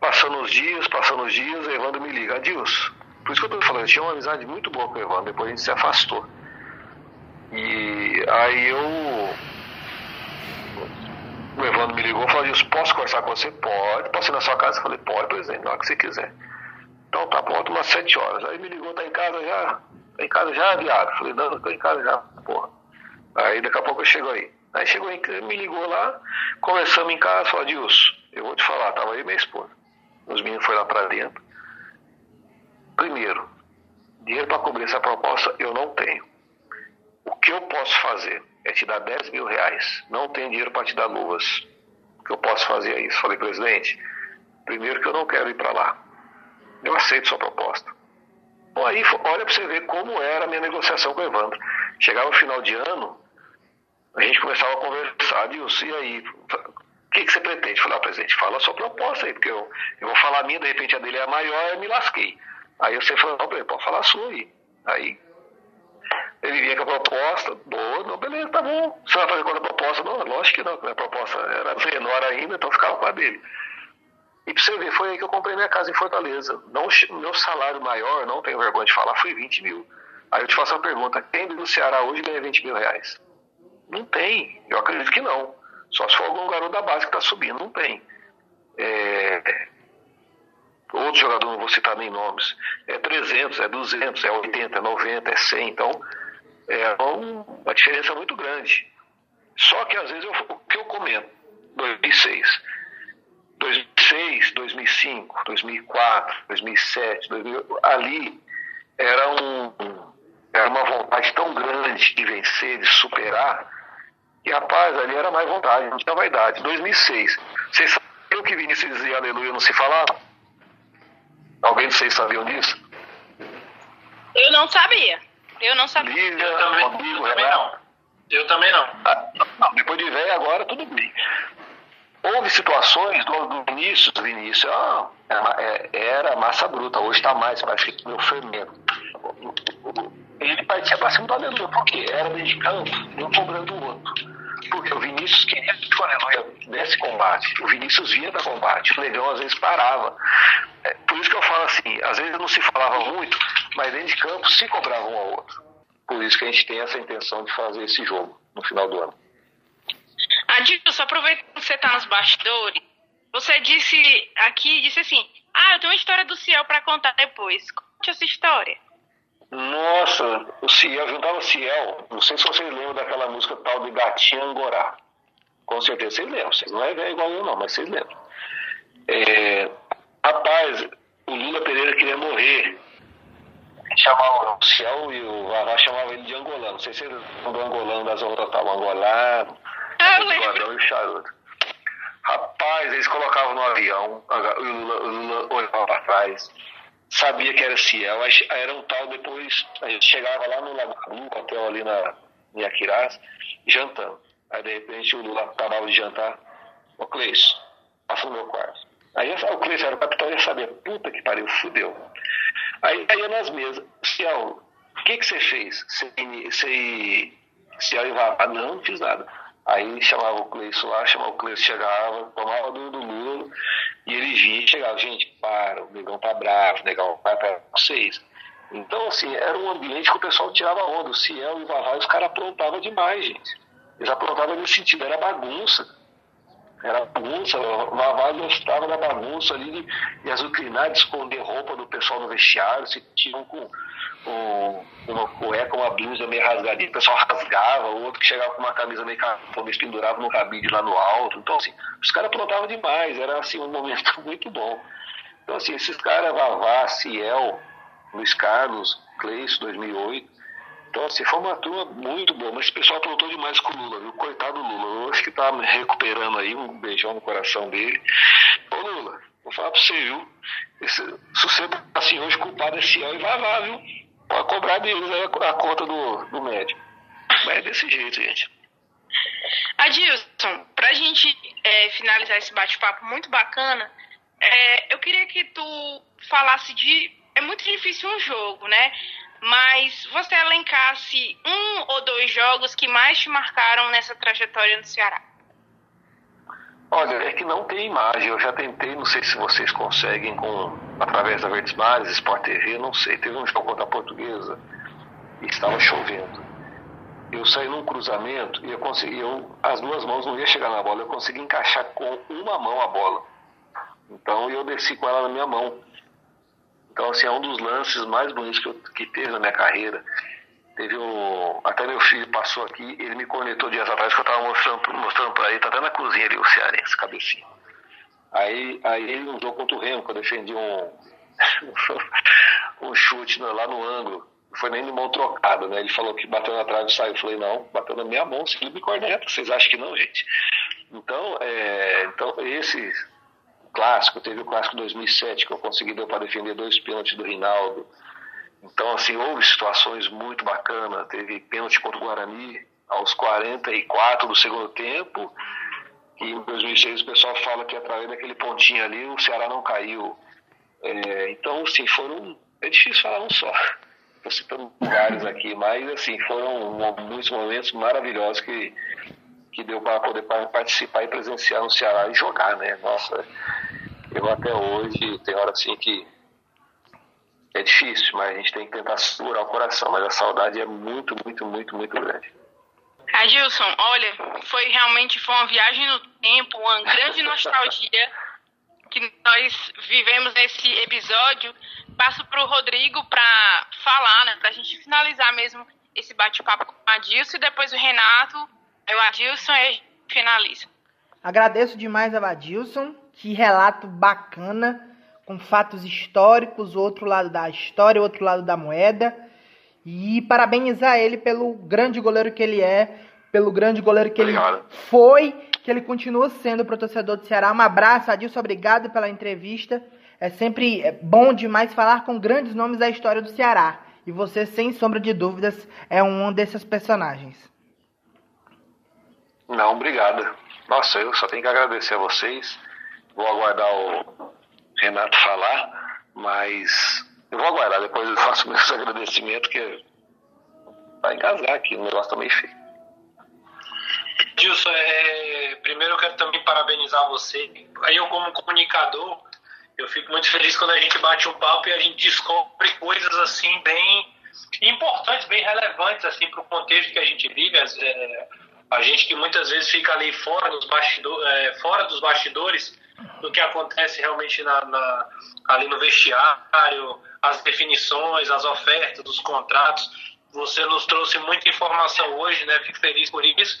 passando os dias, passando os dias, o Evandro me liga, Adilson. Por isso que eu tô falando, eu tinha uma amizade muito boa com o Evandro, depois a gente se afastou. E aí eu. O Evandro me ligou e falou, Adilson, posso conversar com você? Pode. Posso ir na sua casa? Eu falei, pode, presidente, na hora que você quiser. Então tá pronto, umas sete horas. Aí me ligou, tá em casa já? Tá em casa já, viado? Falei, não, tô em casa já, porra. Aí daqui a pouco eu chego aí. Aí chegou em, me ligou lá, conversamos em casa, falou, Dilson, eu vou te falar, tava aí minha esposa. Os meninos foram lá para dentro. Primeiro, dinheiro para cobrir essa proposta eu não tenho. O que eu posso fazer é te dar 10 mil reais. Não tenho dinheiro para te dar luvas. O que eu posso fazer é isso. Falei, presidente, primeiro que eu não quero ir para lá. Eu aceito sua proposta. Bom, aí olha para você ver como era a minha negociação com o Evandro. Chegava o final de ano, a gente começava a conversar, Dilson, e aí, o que, que você pretende? Falei, ah, presidente, fala a sua proposta aí, porque eu, eu vou falar a minha, de repente a dele é a maior, eu me lasquei. Aí você falou, não, pode falar a sua aí. Aí ele vinha com a proposta, boa, não, beleza, tá bom. Você vai fazer qual a proposta? Não, lógico que não, a proposta era menor ainda, então ficava com a dele. E pra você ver, foi aí que eu comprei minha casa em Fortaleza. Não, meu salário maior, não tenho vergonha de falar, foi 20 mil. Aí eu te faço uma pergunta, quem no Ceará hoje ganha 20 mil reais? Não tem, eu acredito que não. Só se for algum garoto da base que está subindo, não tem. É... Outro jogador, não vou citar nem nomes, é 300, é 200, é 80, é 90, é 100, então é uma diferença muito grande. Só que às vezes eu, o que eu comento, 2006, 2006, 2005, 2004, 2007, 2000, ali era, um, era uma vontade tão grande de vencer, de superar, e rapaz, ali era mais vontade, não tinha vaidade. 2006. Vocês sabiam que Vinícius dizia aleluia não se falava? Alguém de vocês sabiam disso? Eu não sabia. Eu não sabia. Lívia, eu também, Rodrigo, eu também não. Eu também não. Ah, não. Depois de velho, agora tudo bem. Houve situações do, do Vinícius, Vinícius, ah, era massa bruta, hoje está mais, parece que meu fermento. Ele partia para cima do aleluia, porque era dentro de campo, um cobrando o outro. Porque o Vinícius queria que o Aleluia desse combate. O Vinícius vinha da combate. O Negão às vezes parava. É, por isso que eu falo assim, às vezes não se falava muito, mas dentro de campo se cobrava um ao outro. Por isso que a gente tem essa intenção de fazer esse jogo no final do ano. Adilson, aproveitando que você está nos bastidores, você disse aqui, disse assim, ah, eu tenho uma história do Ciel para contar depois. Conte essa história. Nossa, o Ciel, juntava o Ciel, não sei se vocês lembram daquela música tal de Gatinha Angorá. Com certeza vocês lembram, vocês não é velho igual eu não, mas vocês lembram. É, rapaz, o Lula Pereira queria morrer. Chamava o Ciel e o Vavá chamavam ele de angolano. Não sei se vocês lembram do angolano das outras tal, angolano, ah, o e o charuto. Rapaz, eles colocavam no avião, o Lula, o Lula olhava para trás sabia que era Ciel. Era um tal, depois a gente chegava lá no Lago um hotel ali na, em Aquiraz, jantando. Aí de repente o Lula acabava de jantar. Ô Cleice, passa no meu quarto. Aí o Cleice era o capitão e ia saber, puta que pariu, fudeu. Aí ia nas mesas, Ciel, o que que você fez? Você, você, Ciel e Vavá, não, não fiz nada. Aí chamava o Cleiton lá, chamava o Cleiton, chegava, tomava do, do Lula, e ele vinha e chegava, gente, para, o negão tá bravo, o negão vai para vocês. Então, assim, era um ambiente que o pessoal tirava onda. O Ciel e o Vavai, os caras aprontavam demais, gente. Eles aprontavam nesse sentido, era bagunça. Era bagunça, o Vavai gostava da bagunça ali de, de azucrinar, de esconder roupa do pessoal no vestiário, se tinham com um, uma cueca, uma blusa meio rasgadinha, o pessoal rasgava, o outro que chegava com uma camisa meio talvez pendurava no cabide lá no alto. Então, assim, os caras aprontavam demais, era assim um momento (laughs) muito bom. Então, assim, esses caras, Vavá, Ciel, Luiz Carlos, Cleice, 2008, então, assim, foi uma turma muito boa, mas esse pessoal aprontou demais com o Lula, viu? Coitado do Lula. Eu acho que tá recuperando aí, um beijão no coração dele. Ô, Lula, vou falar pra você, viu? Esse, se você assim hoje, culpado é Ciel e Vavá, viu? Pode cobrar deles aí a, a conta do, do médico. Mas é desse jeito, gente. Adilson, pra gente é, finalizar esse bate-papo muito bacana, é, eu queria que tu falasse de. É muito difícil um jogo, né? Mas você elencasse um ou dois jogos que mais te marcaram nessa trajetória no Ceará. Olha, é que não tem imagem. Eu já tentei, não sei se vocês conseguem com através da Verdes Mares, Sport TV, não sei. Teve um jogo contra a Portuguesa e estava chovendo. Eu saí num cruzamento e eu consegui, eu, as duas mãos não ia chegar na bola, eu consegui encaixar com uma mão a bola. Então eu desci com ela na minha mão. Então, assim, é um dos lances mais bonitos que, eu, que teve na minha carreira. Teve um. Até meu filho passou aqui, ele me conectou dias atrás que eu estava mostrando, mostrando para ele, tá até na cozinha ali, o cearense, cabecinha. Aí, aí ele usou contra o Remo, que eu defendi um, (laughs) um chute lá no ângulo. Foi nem de mão trocada, né? Ele falou que bateu na trave e saiu. Eu falei, não, bateu na minha mão, seguiu me corneta. Vocês acham que não, gente? Então, é, então esse clássico, teve o clássico 2007, que eu consegui deu para defender dois pênaltis do Rinaldo então, assim, houve situações muito bacanas. Teve pênalti contra o Guarani aos 44 do segundo tempo. E em 2006 o pessoal fala que através daquele pontinho ali o Ceará não caiu. É, então, assim, foram. É difícil falar um só. Estou citando vários aqui, mas, assim, foram muitos momentos maravilhosos que, que deu para poder participar e presenciar no Ceará e jogar, né? Nossa, eu até hoje, tem hora assim que é difícil, mas a gente tem que tentar segurar o coração. Mas a saudade é muito, muito, muito, muito grande. Adilson, olha, foi realmente foi uma viagem no tempo, uma grande nostalgia que nós vivemos nesse episódio. Passo para o Rodrigo para falar, né, para a gente finalizar mesmo esse bate-papo com o Adilson e depois o Renato, o Adilson e finaliza. Agradeço demais ao Adilson, que relato bacana com fatos históricos, o outro lado da história, o outro lado da moeda. E parabenizar ele pelo grande goleiro que ele é, pelo grande goleiro que obrigado. ele foi, que ele continua sendo pro torcedor do Ceará. Um abraço, Adilson, obrigado pela entrevista. É sempre é bom demais falar com grandes nomes da história do Ceará. E você, sem sombra de dúvidas, é um desses personagens. Não, obrigado. Nossa, eu só tenho que agradecer a vocês. Vou aguardar o, Renato falar, mas eu vou aguardar, depois eu faço (laughs) meus agradecimentos, que vai engasgar aqui, o negócio tá meio feio. Gilson, é, primeiro eu quero também parabenizar você. Aí eu como comunicador, eu fico muito feliz quando a gente bate um papo e a gente descobre coisas assim bem importantes, bem relevantes assim para o contexto que a gente vive. É, a gente que muitas vezes fica ali fora dos bastidores, é, fora dos bastidores do que acontece realmente na, na, ali no vestiário, as definições, as ofertas, os contratos. Você nos trouxe muita informação hoje, né? Fico feliz por isso.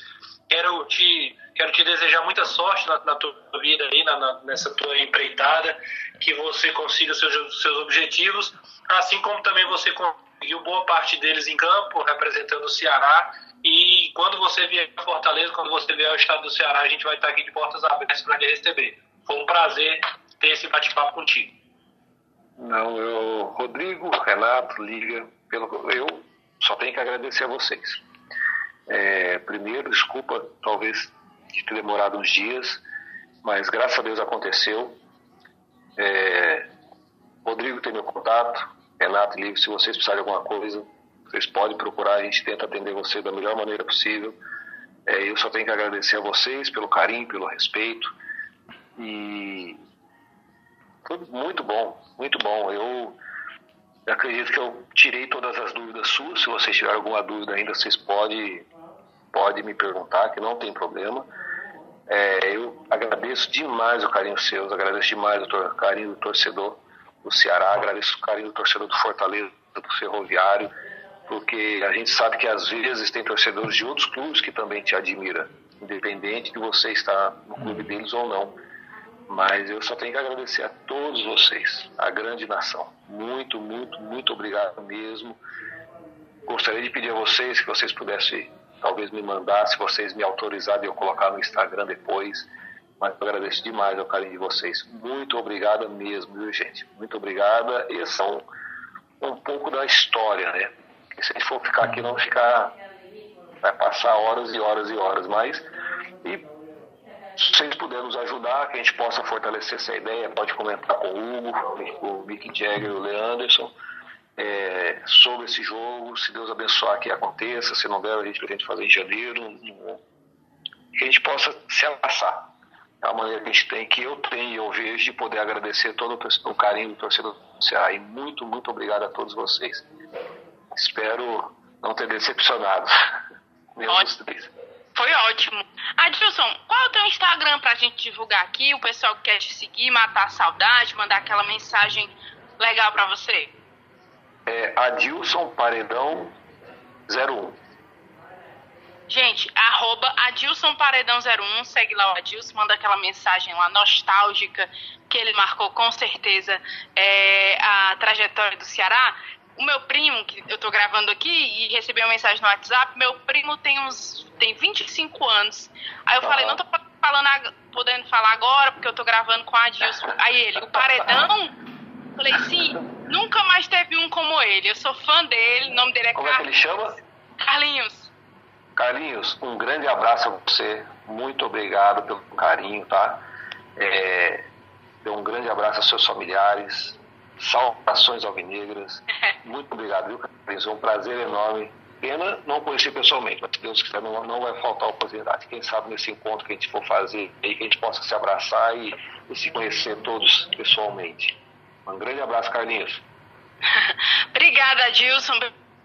Quero te, quero te desejar muita sorte na, na tua vida aí, na, nessa tua empreitada, que você consiga seus, seus objetivos, assim como também você conseguiu boa parte deles em campo, representando o Ceará. Quando você vier a Fortaleza, quando você vier ao estado do Ceará, a gente vai estar aqui de portas abertas para lhe receber. Foi um prazer ter esse bate-papo contigo. Não, eu, Rodrigo, Renato, Lívia, pelo, eu só tenho que agradecer a vocês. É, primeiro, desculpa, talvez, de ter demorado uns dias, mas graças a Deus aconteceu. É, Rodrigo tem meu contato, Renato, Lívia, se vocês precisarem de alguma coisa, vocês podem procurar, a gente tenta atender você da melhor maneira possível. É, eu só tenho que agradecer a vocês pelo carinho, pelo respeito. E foi muito bom, muito bom. Eu acredito que eu tirei todas as dúvidas suas. Se vocês tiverem alguma dúvida ainda, vocês podem pode me perguntar, que não tem problema. É, eu agradeço demais o carinho seu, agradeço demais o carinho do torcedor do Ceará, agradeço o carinho do torcedor do Fortaleza, do Ferroviário, porque a gente sabe que às vezes tem torcedores de outros clubes que também te admiram, independente de você estar no clube deles ou não. Mas eu só tenho que agradecer a todos vocês, a grande nação. Muito, muito, muito obrigado mesmo. Gostaria de pedir a vocês que vocês pudessem, talvez me mandar, se vocês me autorizarem, eu colocar no Instagram depois. Mas eu agradeço demais o carinho de vocês. Muito obrigada mesmo, viu, gente? Muito obrigada. E são um pouco da história, né? E se a gente for ficar aqui, não ficar. Vai passar horas e horas e horas. Mas. E se vocês puderem nos ajudar, que a gente possa fortalecer essa ideia, pode comentar com o Hugo, o Mick Jagger, o Leanderson. é, sobre esse jogo. Se Deus abençoar que aconteça, se não der, a gente pretende fazer em janeiro. Que a gente possa se abraçar. É a maneira que a gente tem, que eu tenho e eu vejo de poder agradecer todo o carinho do torcedor do Ceará. E muito, muito obrigado a todos vocês. Espero não ter decepcionado. Foi ótimo. Adilson, qual é o teu Instagram pra gente divulgar aqui? O pessoal que quer te seguir, matar a saudade, mandar aquela mensagem legal pra você. É Adilson Paredão 01. Gente, arroba Adilson Paredão 01, segue lá o Adilson, manda aquela mensagem lá nostálgica que ele marcou com certeza é, a trajetória do Ceará o meu primo, que eu tô gravando aqui e recebi uma mensagem no WhatsApp, meu primo tem uns. tem 25 anos. Aí eu falei, não tô falando, podendo falar agora, porque eu tô gravando com a Adilson. Aí ele, o paredão? Falei, sim, nunca mais teve um como ele. Eu sou fã dele, o nome dele é Como Carlinhos. é que ele chama? Carlinhos. Carlinhos, um grande abraço a você. Muito obrigado pelo carinho, tá? É, um grande abraço aos seus familiares. Saudações alvinegras. (laughs) Muito obrigado, viu, Carlinhos? É um prazer enorme. Pena não conhecer pessoalmente, mas Deus quiser, não, não vai faltar oportunidade. Quem sabe nesse encontro que a gente for fazer, aí que a gente possa se abraçar e, e se conhecer todos pessoalmente. Um grande abraço, Carlinhos. (laughs) Obrigada, Adilson.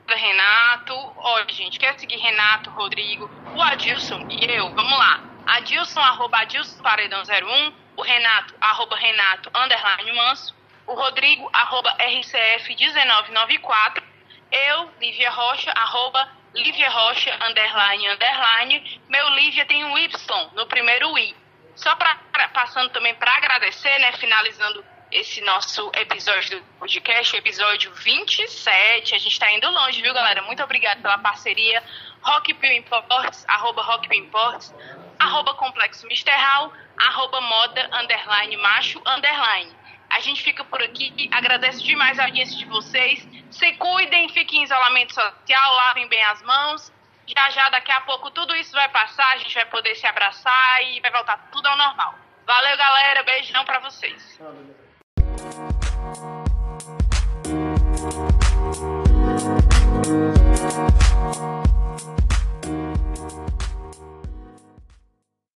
Renato. Olha, gente, quer seguir Renato, Rodrigo, o Adilson e eu? Vamos lá. Adilson, arroba Adilson Paredão 01, o Renato, arroba Renato, underline Manso, o Rodrigo, arroba RCF1994, eu, Lívia Rocha, arroba Lívia Rocha, underline, underline, meu Lívia tem um Y no primeiro I. Só pra, pra passando também para agradecer, né, finalizando esse nosso episódio do podcast, episódio 27. A gente está indo longe, viu, galera? Muito obrigada pela parceria. Rock Imports, arroba Rock Imports, arroba Complexo Misterral, arroba Moda, underline, macho, underline. A gente fica por aqui. Agradeço demais a audiência de vocês. Se cuidem, fiquem em isolamento social, lavem bem as mãos. Já já, daqui a pouco, tudo isso vai passar. A gente vai poder se abraçar e vai voltar tudo ao normal. Valeu, galera. Beijão pra vocês.